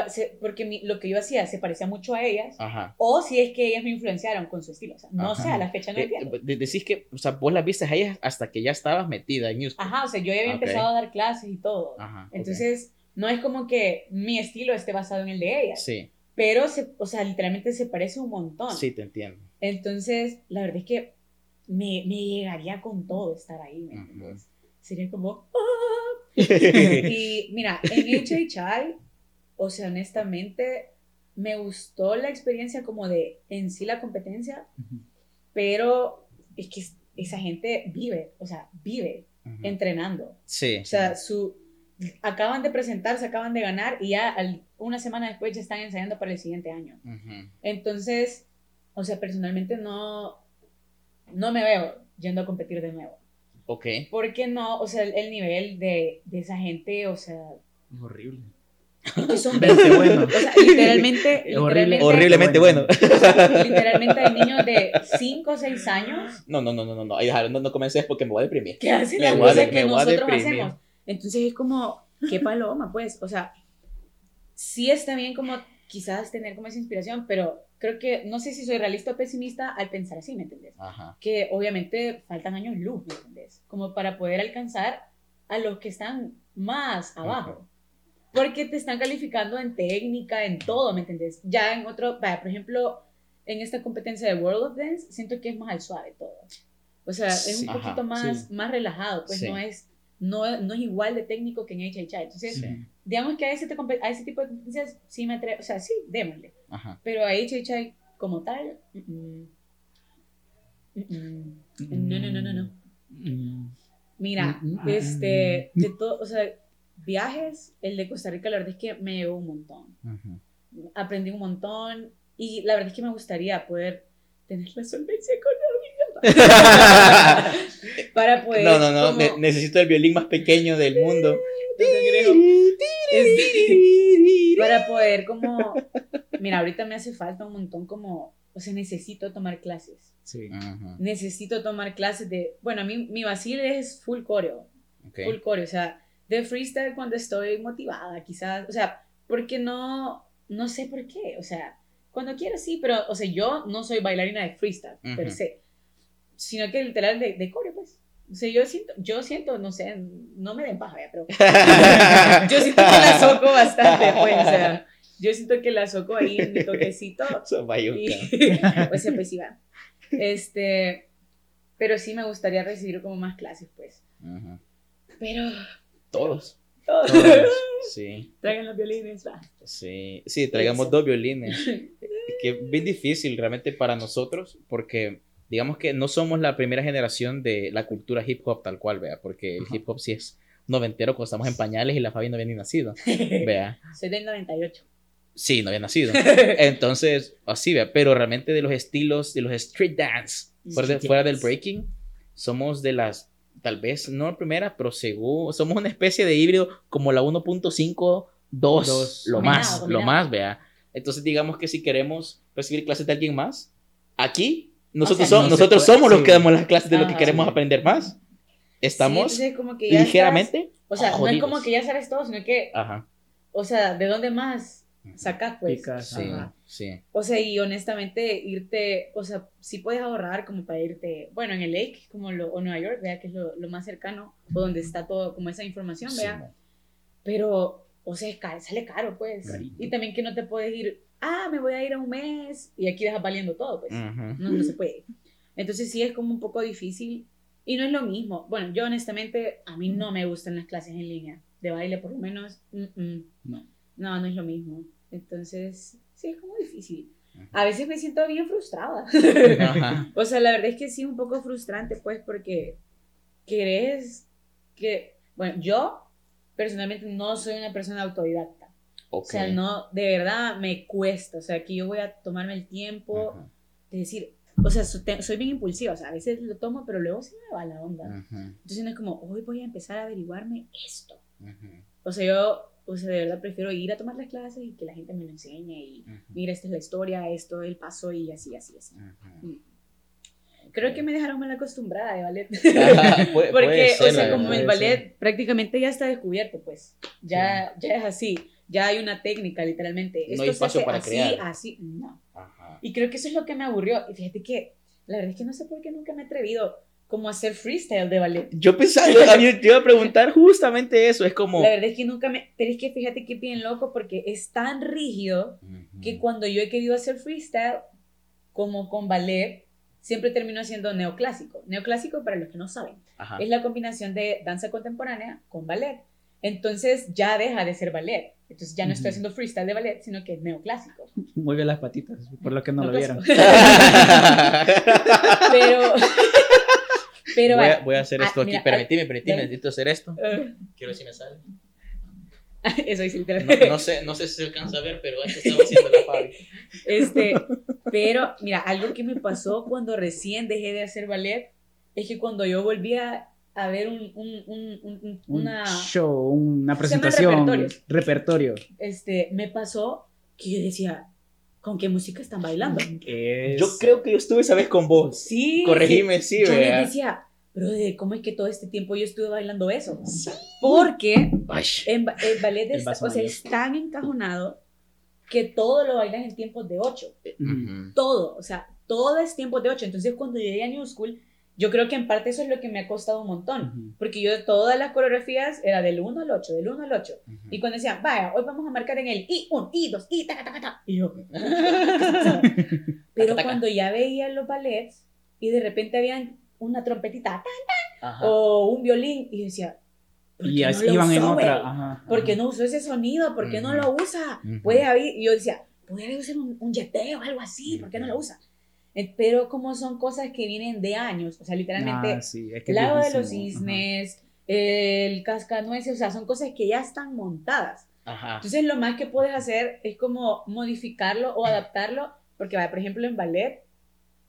porque mi- lo que yo hacía se parecía mucho a ellas, Ajá. o si es que ellas me influenciaron con su estilo. O sea, no Ajá. sé, a la fecha no Eh, entiendo. de- decís que, o sea, vos las viste a ellas hasta que ya estabas metida en News. Ajá, o sea, yo ya había empezado a dar clases y todo. Ajá. Entonces, no es como que mi estilo esté basado en el de ellas, Sí, pero, se, o sea, literalmente se parece un montón. sí, te entiendo. Entonces, la verdad es que me, me llegaría con todo estar ahí. Sería como... "Ah". Y mira, en HHI, o sea, honestamente, me gustó la experiencia como de en sí la competencia, Ujú. pero es que esa gente vive, o sea, vive entrenando. Sí. O sea, su, acaban de presentarse, acaban de ganar y ya al- una semana después ya están ensayando para el siguiente año. Entonces, o sea, personalmente no, no me veo yendo a competir de nuevo. Ok. Porque no, o sea, el, el nivel de, de esa gente, o sea, Es horrible. es que son bueno. O sea, literalmente, horrible. Horriblemente bueno. literalmente hay niños de 5 o 6 años No, no, no, no, no, no. No, no comences porque me voy a deprimir. que hacen las cosas que me voy a nosotros deprimir. hacemos. Entonces es como, qué paloma, pues. O sea, sí está bien como quizás tener como esa inspiración, pero creo que, no sé si soy realista o pesimista al pensar así, ¿me entiendes? Ajá. Que obviamente faltan años luz, ¿me entiendes? Como para poder alcanzar a los que están más abajo. Porque te están calificando en técnica, en todo, ¿me entiendes? Ya en otro, vaya, por ejemplo, en esta competencia de World of Dance, siento que es más al suave todo. O sea, es un ajá, poquito más, sí. más relajado, pues Sí. no es no, no es igual de técnico que en HHI. Entonces, Sí. digamos que a ese, a ese tipo de competencias sí me atrevo, o sea, sí, démosle. Ajá. Pero a HHI como tal, mm, mm, mm, mm. no, no, no, no, no. Mm. Mira, este, de todo, o sea, viajes, el de Costa Rica, la verdad es que me llevó un montón. Aprendí un montón y la verdad es que me gustaría poder tener la solvencia económica para poder. No, no, no. como- ne- necesito el violín más pequeño del mundo. Este, para poder como mira ahorita me hace falta un montón como o sea necesito tomar clases Sí. Ajá, necesito tomar clases de bueno a mí mi vacile es full coreo ok. full coreo o sea de freestyle cuando estoy motivada quizás o sea porque no no sé por qué o sea cuando quiero sí pero o sea yo no soy bailarina de freestyle per Ujú. se sino que literal de, de coreo pues o sea, yo siento, yo siento, no sé, no me den paja, pero yo siento que la soco bastante, pues, o sea, yo siento que la soco ahí en mi toquecito y pues pues iba. Este, pero sí me gustaría recibir como más clases, pues. Ajá. Pero Todos. todos Todos. Sí, traigan los violines, va. sí. Sí, traigamos dos violines. que es bien difícil realmente para nosotros porque digamos que no somos la primera generación de la cultura hip hop tal cual, vea, porque el hip hop sí es noventero cuando estamos en pañales y la Fabi no había ni nacido, vea. Soy del 98. Sí, no había nacido. Entonces, así, vea, pero realmente de los estilos, de los street dance, fuera, de- fuera del breaking, somos de las, tal vez no la primera, pero según, somos una especie de híbrido como la 1.5, 2, Dos. lo más, lo más, vea. Entonces, digamos que si queremos recibir clases de alguien más, aquí, nosotros, sea, som- no se nosotros puede, somos los que damos las clases de lo que Ajá. queremos Sí. aprender más. Estamos Sí, como que ya ligeramente. estás- o sea, no es jodidos. como que ya sabes todo, sino que, Ajá. o sea, ¿de dónde más sacas, pues? Picas, Sí, ajá. sí. O sea, y honestamente, irte, o sea, sí puedes ahorrar como para irte, bueno, en el Lake, como lo, o Nueva York, vea que es lo, lo más cercano, o donde está todo, como esa información, vea. Pero, o sea, sale caro, pues. Carito. Y también que no te puedes ir, ah, me voy a ir a un mes, y aquí dejas valiendo todo, pues. Ujú. No, no se puede. Entonces sí es como un poco difícil y no es lo mismo. Bueno, yo honestamente, a mí no me gustan las clases en línea de baile, por lo menos. mm, mm. No. No, no es lo mismo. Entonces, sí es como difícil. A veces me siento bien frustrada. O sea, la verdad es que sí un poco frustrante, pues, porque querés que, bueno, yo personalmente no soy una persona autodidacta. O Ok. sea, no, de verdad me cuesta. O sea, que yo voy a tomarme el tiempo Ajá. de decir, o sea, soy bien impulsiva, o sea, a veces lo tomo, pero luego se me va la onda. Ujú. Entonces no es como, hoy voy a empezar a averiguarme esto. Ujú. O sea, yo, o sea, de verdad prefiero ir a tomar las clases y que la gente me lo enseñe y mira, esta es la historia, esto es el paso y así, así, así. Ujú. Creo que me dejaron mal acostumbrada de ballet. Puede- Porque, puede ser, o sea, como el ballet prácticamente ya está descubierto, pues. Ya, ya es así. Ya hay una técnica, literalmente. No Esto hay se espacio hace para así, crear. así. No. Ajá. Y creo que eso es lo que me aburrió. Y fíjate que la verdad es que no sé por qué nunca me he atrevido como a hacer freestyle de ballet. Yo pensaba, yo, a mí te iba a preguntar justamente eso, es como... La verdad es que nunca me... Pero es que fíjate que bien loco porque es tan rígido Ujú. que cuando yo he querido hacer freestyle como con ballet, siempre termino haciendo neoclásico. Neoclásico, para los que no saben, Ajá. es la combinación de danza contemporánea con ballet. Entonces ya deja de ser ballet. Entonces ya no estoy haciendo freestyle de ballet, sino que es neoclásico. Mueve las patitas, por lo que no, lo vieron. Pero... pero voy, a, voy a hacer Ah, esto aquí, mira, permitime, permitime, necesito hacer esto. eh, Quiero ver si me sale. eso es No, no sé, no sé si se alcanza a ver, pero esto estaba haciendo la Fabi. Este, pero mira, algo que me pasó cuando recién dejé de hacer ballet es que cuando yo volví a, ver un, un, un- un- un- Un una, show, una presentación, repertorio. este, me pasó que yo decía, ¿con qué música están bailando? Es- Yo creo que yo estuve esa vez con vos. Sí. Corregime, sí, Yo les decía, brother, ¿cómo es que todo este tiempo yo estuve bailando eso? Porque Ay, en, el ballet El es, vaso o sea, es tan encajonado que todo lo bailan en tiempos de ocho. Ujú. ujú. todo, o sea, todo es tiempo de 8. Entonces, cuando llegué a New School, yo creo que en parte eso es lo que me ha costado un montón. Ujú. Porque yo todas las coreografías era del 1 al 8, del 1 al 8. Ujú. Y cuando decían, vaya, hoy vamos a marcar en el I1, I2, I, ta, ta, ta, ta. Y yo, pero Taca, taca. cuando ya veía los ballets y de repente habían una trompetita ta, Ajá. o un violín, y yo decía, ¿por Y no iban en usó, otra. güey? Ajá, ¿Por qué ajá. no usó ese sonido? ¿Por qué no Ujú. lo usa? Puede haber, y yo decía, puede haber un, un yeteo o algo así, ¿por qué no lo usa? Eh, Pero como son cosas que vienen de años, o sea, literalmente, Ah, sí, es que lago de los viejísimo, ajá. cisnes, el cascanueces, o sea, son cosas que ya están montadas. Ajá. Entonces, lo más que puedes hacer es como modificarlo o adaptarlo, porque, por ejemplo, en ballet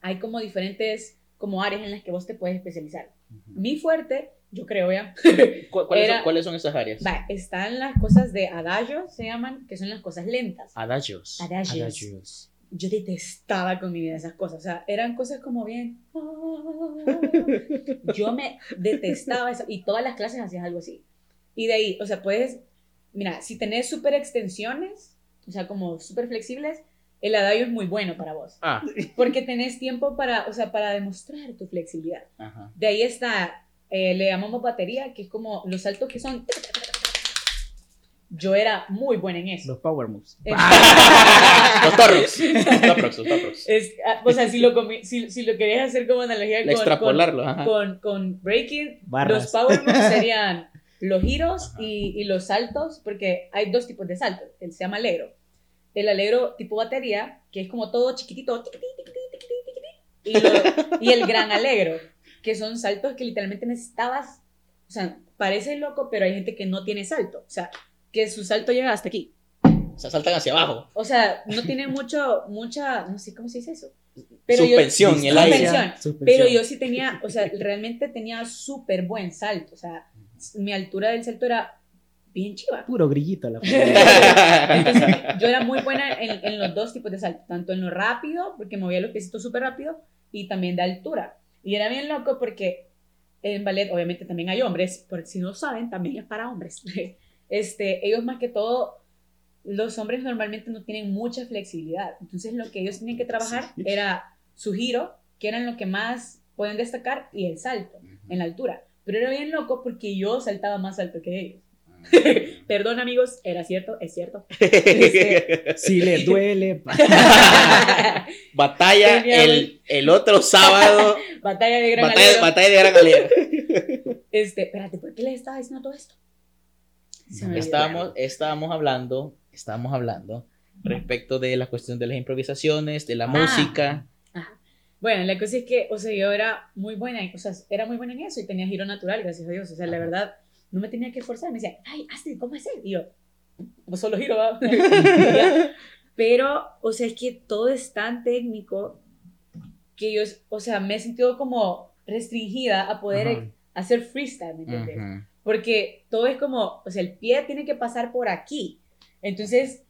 hay como diferentes como áreas en las que vos te puedes especializar. Mi fuerte, yo creo ya, ¿Cu- ¿Cuáles, Era- son, cuáles son esas áreas? va, están las cosas de adagio, se llaman, que son las cosas lentas. Adagios. Adagios. Yo detestaba con mi vida esas cosas, o sea, eran cosas como bien... Yo me detestaba eso y todas las clases hacías algo así. Y de ahí, o sea, puedes, mira, si tenés súper extensiones, o sea, como súper flexibles, el adagio es muy bueno para vos. Ah, Porque tenés tiempo para, o sea, para demostrar tu flexibilidad. ajá. De ahí está, eh, le llamamos batería, que es como los saltos que son... Yo era muy buena en eso. Los power moves. Es- Los torros. Los torros, los torros. es- ah, o sea, si lo, comi- si, si lo querías hacer como analogía con, Extrapolarlo, con, ajá. con, con breaking, Barras. los power moves serían los giros y, y los saltos, porque hay dos tipos de saltos. El se llama alegro. El alegro tipo batería, que es como todo chiquitito, y, lo- y el gran alegro, que son saltos que literalmente necesitabas, o sea, parece loco, pero hay gente que no tiene salto, o sea, que su salto llega hasta aquí. O sea, saltan hacia abajo. O sea, no tiene mucho, mucha, no sé cómo se dice eso. Pero yo- Suspensión en el aire. Suspensión. Suspensión. Pero yo sí tenía, o sea, realmente tenía súper buen salto. O sea, mi altura del salto era bien chiva. Puro grillito la Entonces, yo era muy buena en, en los dos tipos de salto, tanto en lo rápido, porque movía los piecitos súper rápido, y también de altura. Y era bien loco porque en ballet, obviamente, también hay hombres, porque si no saben, también es para hombres. Este, ellos más que todo, los hombres normalmente no tienen mucha flexibilidad. Entonces, lo que ellos tenían que trabajar Sí. era su giro, que eran lo que más pueden destacar, y el salto en la altura. Pero era bien loco porque yo saltaba más alto que ellos. Perdón, amigos, era cierto, es cierto. Este, Si le duele. Batalla el, el otro sábado. batalla de gran batalla, batalla de Gran Alero. Este, espérate, ¿por qué les estaba diciendo todo esto? Estábamos, estábamos hablando, estábamos hablando respecto de la cuestión de las improvisaciones, de la Ah. música. Ajá. Bueno, la cosa es que, o sea, yo era muy buena, en- o sea, era muy buena en eso y tenía giro natural, gracias a Dios. O sea, la Ajá. verdad, no me tenía que esforzar. Me decía, ay, hazte, ¿cómo hacer? Y yo, pues solo giro. Pero, o sea, es que todo es tan técnico que yo, o sea, me he sentido como restringida a poder Ajá. hacer freestyle, ¿me entiendes? Ujú. Porque todo es como, o sea, el pie tiene que pasar por aquí. Entonces,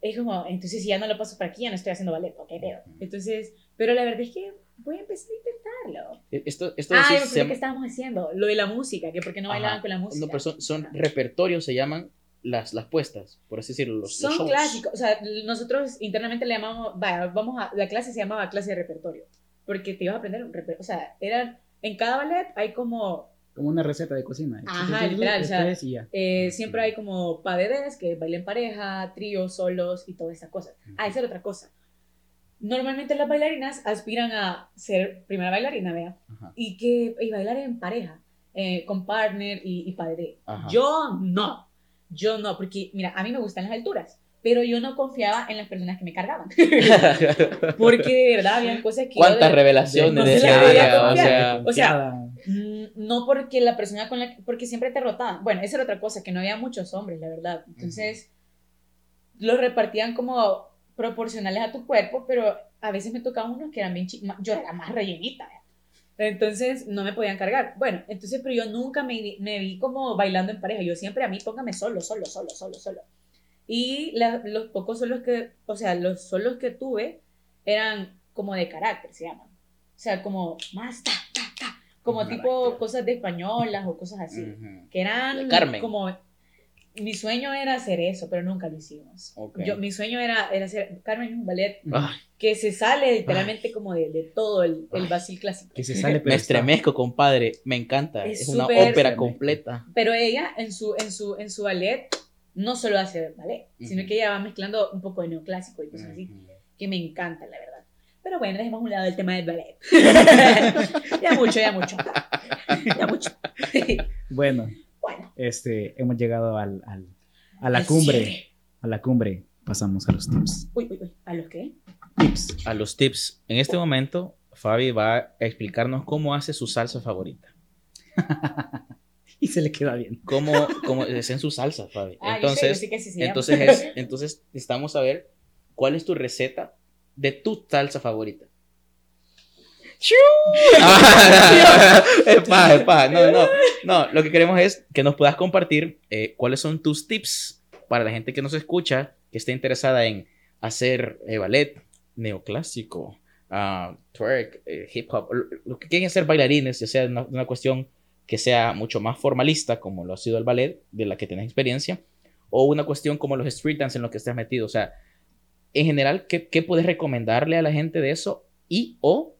es como, entonces si ya no lo paso por aquí, ya no estoy haciendo ballet, ok, pero. Entonces, pero la verdad es que voy a empezar a intentarlo. Esto, esto Ah, me se que estábamos haciendo, lo de la música, que por qué no Ajá. bailaban con la música. No, pero son, son repertorios, se llaman las, las puestas, por así decirlo. Los, los Son shows. clásicos, o sea, nosotros internamente le llamamos, vaya, vamos a, la clase se llamaba clase de repertorio, porque te ibas a aprender un repertorio, o sea, eran, en cada ballet hay como Como una receta de cocina. Ajá, literal, o sea. Eh, siempre hay como padedes, que en pareja, tríos, solos y todas estas cosas. Ah, esa era otra cosa. Normalmente las bailarinas aspiran a ser primera bailarina, vea, Ajá. y que y bailar en pareja, eh, con partner y, y padre. Ajá. Yo no, yo no, porque mira, a mí me gustan las alturas, pero yo no confiaba en las personas que me cargaban, porque de verdad habían cosas que ¿Cuántas de- revelaciones no de se ese día? O sea, O sea. Mm, No porque la persona con la porque siempre te rotaban. Bueno, esa era otra cosa, que no había muchos hombres, la verdad. Entonces, los repartían como proporcionales a tu cuerpo, pero a veces me tocaban unos que eran bien chicos. Yo era más rellenita. Entonces, no me podían cargar. Bueno, entonces, pero yo nunca me, me vi como bailando en pareja. Yo siempre a mí, póngame solo, solo, solo, solo, solo. Y la- los pocos solos que, o sea, los solos que tuve eran como de carácter, se llaman. O sea, como más ta, ta, ta. Como Carácter. tipo cosas de españolas o cosas así. Que eran La Carmen. como... Mi sueño era hacer eso, pero nunca lo hicimos. Ok. Yo, mi sueño era, era hacer... Carmen es un ballet Ay, que se sale literalmente como de, de todo el, el Basil clásico. Que se sale, pero me está- estremezco, compadre. Me encanta. Es Es, una ópera completa. Pero ella en su, en su, en su ballet no solo hace ballet, sino que ella va mezclando un poco de neoclásico y cosas así, que me encanta, la verdad. Pero bueno, dejemos a un lado el tema del ballet. ya mucho, ya mucho. Ya mucho. Bueno, bueno, este, hemos llegado al, al- a la al cumbre. cierre. A la cumbre. Pasamos a los tips. Uy, uy, uy. ¿A los qué? Tips. A los tips. En este momento, Fabi va a explicarnos cómo hace su salsa favorita. Y se le queda bien. Cómo, cómo es en su salsa, Fabi. Ah, yo sé, yo entonces, sé que entonces, es, entonces necesitamos saber cuál es tu receta de tu salsa favorita. Ah, epa, epa, no, no, no. Lo que queremos es que nos puedas compartir eh, cuáles son tus tips para la gente que nos escucha, que esté interesada en hacer eh, ballet neoclásico, uh, twerk, eh, hip hop, lo que quieren hacer bailarines, ya sea una, una, cuestión que sea mucho más formalista, como lo ha sido el ballet, de la que tienes experiencia, o una cuestión como los street dance en lo que estás metido. O sea, en general, ¿qué, qué puedes recomendarle a la gente de eso? Y o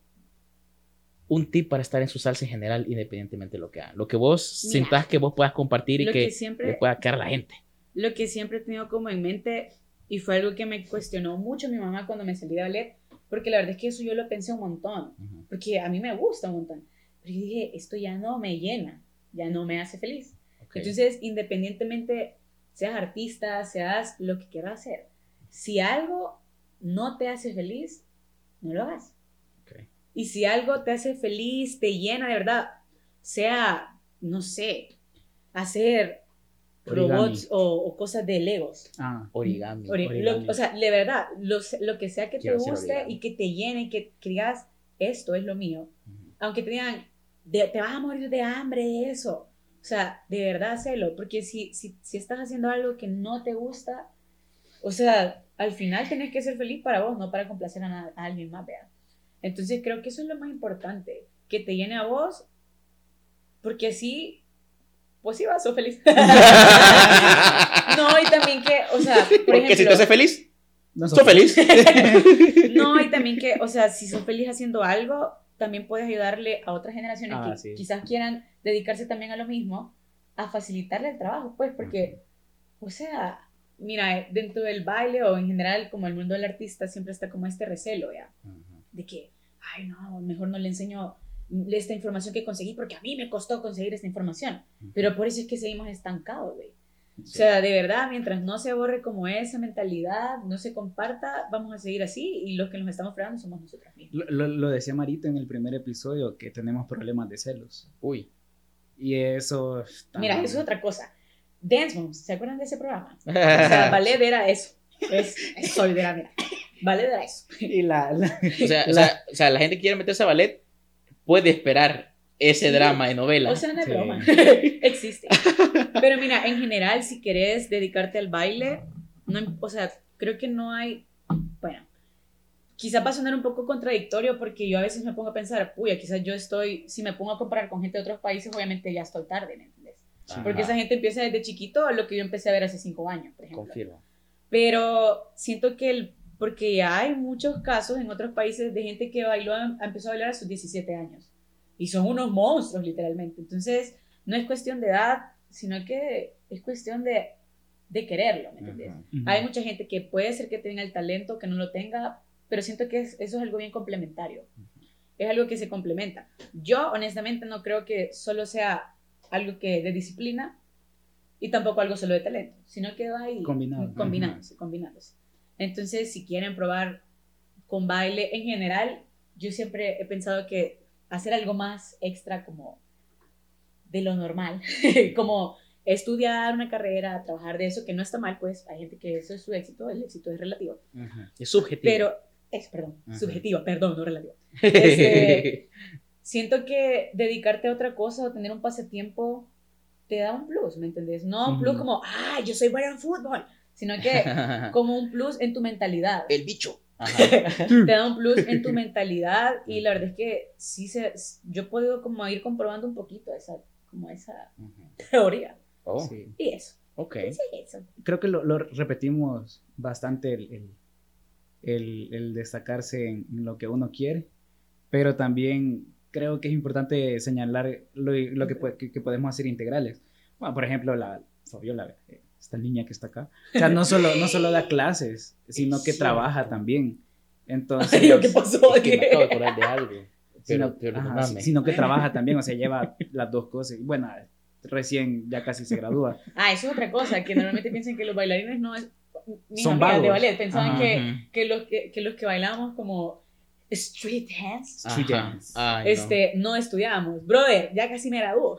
un tip para estar en su salsa en general, independientemente de lo que hagan. Lo que vos Mira, sintas que vos puedas compartir y que, que siempre, le pueda quedar a la gente. Lo que siempre he tenido como en mente, y fue algo que me cuestionó mucho mi mamá cuando me salí de ballet, porque la verdad es que eso yo lo pensé un montón, uh -huh. porque a mí me gusta un montón. Pero yo dije, esto ya no me llena, ya no me hace feliz. Okay. Entonces, independientemente seas artista, seas lo que quieras hacer, si algo no te hace feliz, no lo hagas. Okay. Y si algo te hace feliz, te llena de verdad, sea, no sé, hacer origami. robots o, o, cosas de Legos. Ah, origami. Ori origami. Lo, o sea, de verdad, lo, lo que sea que Quiero te guste y que te llene, que, que digas, esto es lo mío. Uh -huh. Aunque te digan, de, te vas a morir de hambre, eso. O sea, de verdad, hazlo. Porque si, si, si estás haciendo algo que no te gusta, o sea, al final tenés que ser feliz para vos, no para complacer a, a alguien más, vea. Entonces creo que eso es lo más importante, que te llene a vos, porque así, pues sí vas, sos feliz. no, y también que, o sea, por porque ejemplo, si te hace feliz, no sos, sos feliz. no, y también que, o sea, si sos feliz haciendo algo, también puedes ayudarle a otras generaciones ah, que sí. quizás quieran dedicarse también a lo mismo, a facilitarle el trabajo, pues, porque, o sea, mira, dentro del baile o en general, como el mundo del artista, siempre está como este recelo, ¿ya? Uh -huh. De que, ay, no, mejor no le enseño esta información que conseguí porque a mí me costó conseguir esta información. Uh -huh. Pero por eso es que seguimos estancados, güey. Sí. O sea, de verdad, mientras no se borre como esa mentalidad, no se comparta, vamos a seguir así y los que nos estamos fregando somos nosotros mismos. Lo, lo, lo decía Marito en el primer episodio, que tenemos problemas de celos. Uy. Y eso... Mira, eso es otra cosa. Dance Moms, ¿se acuerdan de ese programa? O sea, ballet era eso. Es, es solidera, mira. Ballet era eso. Y la, la, o, sea, la, o, sea, o sea, la gente que quiere meterse a ballet puede esperar ese sí. drama de novela. O sea, no es sí. broma. Existe. Pero mira, en general, si quieres dedicarte al baile, no, o sea, creo que no hay. Bueno, quizás va a sonar un poco contradictorio porque yo a veces me pongo a pensar, puya, quizás yo estoy, si me pongo a comparar con gente de otros países, obviamente ya estoy tarde, ¿me entiendes? Ajá. Porque esa gente empieza desde chiquito a lo que yo empecé a ver hace cinco años, por ejemplo. Confirmo. Pero siento que el, porque ya hay muchos casos en otros países de gente que bailó, empezó a bailar a sus 17 años. Y son unos monstruos, literalmente. Entonces, no es cuestión de edad, sino que es cuestión de, de quererlo, ¿me entiendes? Uh -huh. Hay mucha gente que puede ser que tenga el talento, que no lo tenga, pero siento que es, eso es algo bien complementario. Uh -huh. Es algo que se complementa. Yo, honestamente, no creo que solo sea algo que de disciplina y tampoco algo solo de talento, sino que va ahí Combinado. combinándose, uh -huh. combinándose. Entonces, si quieren probar con baile en general, yo siempre he pensado que hacer algo más extra como de lo normal, como estudiar una carrera, trabajar de eso, que no está mal, pues hay gente que eso es su éxito, el éxito es relativo. Uh -huh. Es subjetivo. Pero, es, perdón, uh -huh. subjetivo, perdón, no relativo. Este, siento que dedicarte a otra cosa o tener un pasatiempo te da un plus, ¿me entendés? No un plus como, ah, yo soy bueno en fútbol, sino que como un plus en tu mentalidad. El bicho. te da un plus en tu mentalidad y la verdad es que sí se, yo puedo como ir comprobando un poquito esa, como esa uh -huh. teoría. Oh. Sí. Y eso. Ok. Sí, eso. Creo que lo, lo repetimos bastante el, el, el, el destacarse en, en, lo que uno quiere, pero también creo que es importante señalar lo, lo que, que, que, podemos hacer integrales. Bueno, por ejemplo, la Fabiola, eh, esta niña que está acá, o sea, no solo, no solo da clases, sino que trabaja también. Entonces, Ay, ¿qué pasó? Es que me acabo de acordar de algo. Pero, sino, pero ajá, sino que trabaja también, o sea, lleva las dos cosas. Bueno, recién ya casi se gradúa. Ah, eso es otra cosa, que normalmente piensan que los bailarines no es... Mis Son de ballet pensaban que, que, los que, que los que bailamos como street dance, street dance. Ay, este, no. no estudiábamos. Brother, ya casi me graduó.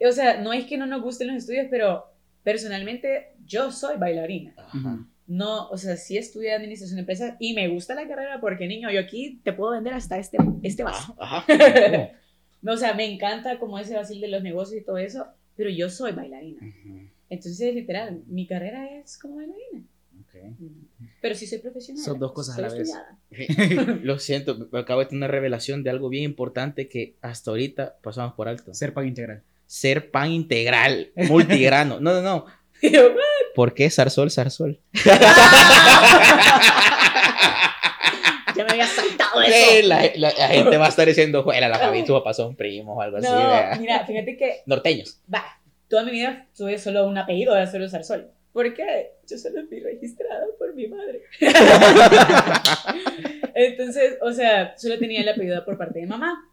o sea, no es que no nos gusten los estudios, pero personalmente yo soy bailarina. Ajá. no, o sea, sí estudié administración de empresas y me gusta la carrera porque, niño, yo aquí te puedo vender hasta este, este vaso. Ajá. No, o sea, me encanta como ese vacil de los negocios y todo eso, pero yo soy bailarina. Entonces, literal, mi carrera es como bailarina. Pero sí soy profesional. Son dos cosas a la vez. Lo siento, me acabo de tener una revelación de algo bien importante que hasta ahorita pasamos por alto. Ser pago integral. Ser pan integral, multigrano. No, no, no. ¿Por qué zarzol, zarzol? ya me había saltado Eh, eso. La, la- la gente va a estar diciendo, juela, la Fabi y su papá son primos o algo así. No, vea. mira, fíjate que Norteños. Va, toda mi vida tuve solo un apellido de solo usar sol. ¿Por qué? Yo solo fui registrada por mi madre. Entonces, o sea, solo tenía el apellido por parte de mamá.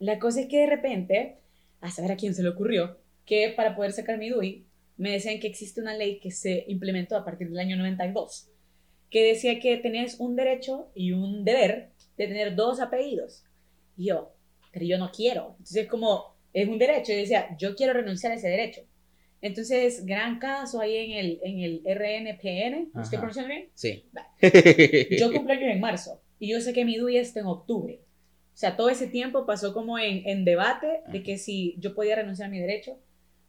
La cosa es que de repente, a saber a quién se le ocurrió, que para poder sacar mi DUI, me decían que existe una ley que se implementó a partir del año 92, que decía que tenías un derecho y un deber de tener dos apellidos. Y yo, pero yo no quiero. Entonces, como es un derecho, y decía, yo quiero renunciar a ese derecho. Entonces, gran caso ahí en el, en el RNPN, ¿lo ¿estoy Ajá. pronunciando bien? Sí. Yo cumpleaños en marzo y yo sé que mi DUI está en octubre. O sea, todo ese tiempo pasó como en, en debate de que si yo podía renunciar a mi derecho,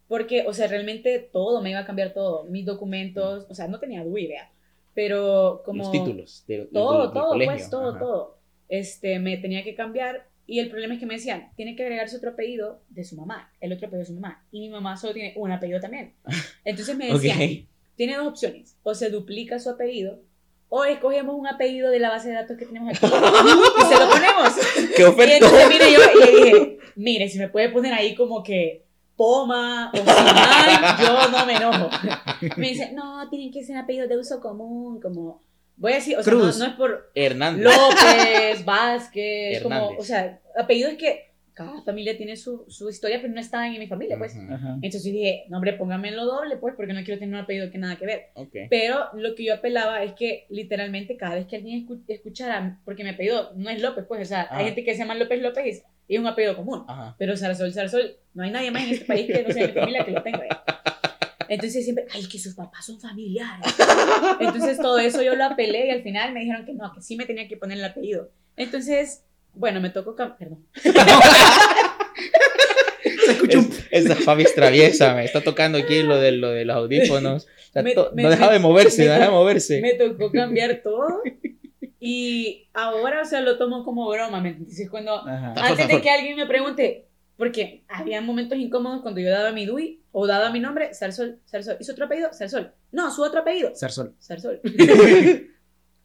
porque, o sea, realmente todo me iba a cambiar todo. Mis documentos, o sea, no tenía DUI, vea, pero como... Los títulos. de- Todo, todo, colegio. pues, todo, Ajá. todo. Este, me tenía que cambiar y el problema es que me decían, tiene que agregarse otro apellido de su mamá, el otro apellido de su mamá. Y mi mamá solo tiene un apellido también. Entonces me decían, tiene dos opciones. O se duplica su apellido, o escogemos un apellido de la base de datos que tenemos aquí y se lo ponemos. ¡Qué Y oferta! entonces mire yo y le dije, mire, si me puede poner ahí como que Poma o Simán, yo no me enojo. Me dice, no, tienen que ser apellidos de uso común, como, voy a decir, o sea, no, Cruz. no es por Hernández. López, Vázquez, como, o sea, apellidos que cada familia tiene su, su historia, pero no estaban en mi familia, pues. Ajá. Entonces yo dije, no, hombre, pónganmelo doble, pues, porque no quiero tener un apellido que nada que ver. Ok. Pero lo que yo apelaba es que literalmente cada vez que alguien escu- escuchara, porque mi apellido no es López, pues, o sea, Ajá. hay gente que se llama López López y es, y es un apellido común. Ajá. Pero Sarsol, Sarsol, no hay nadie más en este país que no sea de mi familia que lo tenga. ¿eh? Entonces siempre, ay, que sus papás son familiares. Entonces todo eso yo lo apelé y al final me dijeron que no, que sí me tenía que poner el apellido. Entonces, bueno, me tocó, perdón. Se escucha un... Es- esa Fabi es traviesa, me está tocando aquí lo de, lo de los audífonos. O sea, Me- to- me- no deja me- de moverse, no deja de moverse. Me tocó cambiar todo. Y ahora, o sea, lo tomo como broma, ¿me entiendes? Es Cuando, Ajá. Antes de que alguien me pregunte, porque había momentos incómodos cuando yo daba mi DUI o daba mi nombre, Sarsol, Sarsol. ¿Y su otro apellido? Sarsol. No, su otro apellido. Sarsol. Sarsol.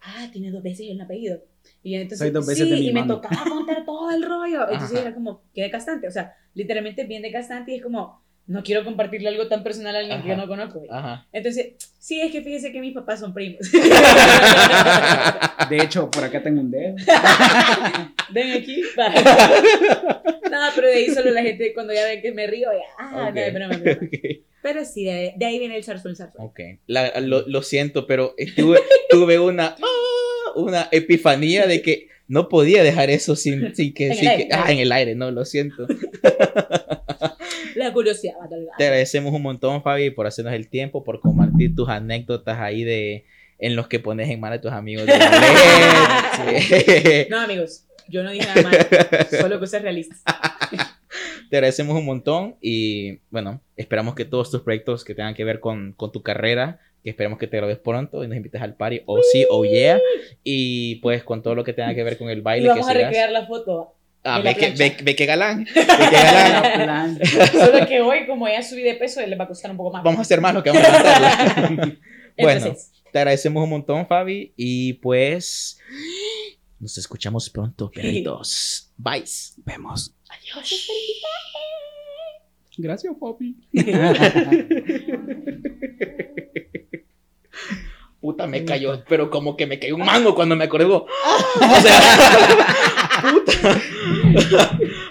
ah, tiene dos veces el apellido. Y entonces, Soy dos veces sí, de mi y me mano. tocaba contar todo el rollo. Entonces Ajá. era como, qué desgastante. O sea, literalmente bien desgastante y es como, no quiero compartirle algo tan personal a alguien que yo Ajá. no conozco. Ajá. Entonces, sí, es que fíjese que mis papás son primos. De hecho, por acá tengo un dedo. Ven aquí. Nada, pero de ahí solo la gente cuando ya ven que me río, ya, ah, Ok. no, es broma. Pero sí, de, de ahí viene el zarzol, zarzol. Ok, La- lo, lo siento, pero tuve, tuve una, ah, una epifanía de que no podía dejar eso sin, sin que, En el sin aire. que- ah, en el aire, no, lo siento. La curiosidad va Te agradecemos un montón, Fabi, por hacernos el tiempo, por compartir tus anécdotas ahí de en los que pones en mal a tus amigos de. No, amigos, yo no dije nada malo, solo cosas realistas. Te agradecemos un montón y bueno, esperamos que todos tus proyectos que tengan que ver con, con tu carrera, que esperemos que te grabes pronto y nos invites al party, o sí, o yeah, y pues con todo lo que tenga que ver con el Y baile vamos que a sigas. recrear la foto. Ah, ve que, ve, ve que galán, ve que galán. Solo que hoy, como ya subí de peso, les va a costar un poco más. Vamos a hacer más lo que vamos a cantar. bueno, Entonces, te agradecemos un montón, Fabi, y pues nos escuchamos pronto, perritos. Bye. Vemos. adiós. Gracias, papi. Puta, me cayó, pero como que me cayó un mango cuando me acordó. O sea, puta.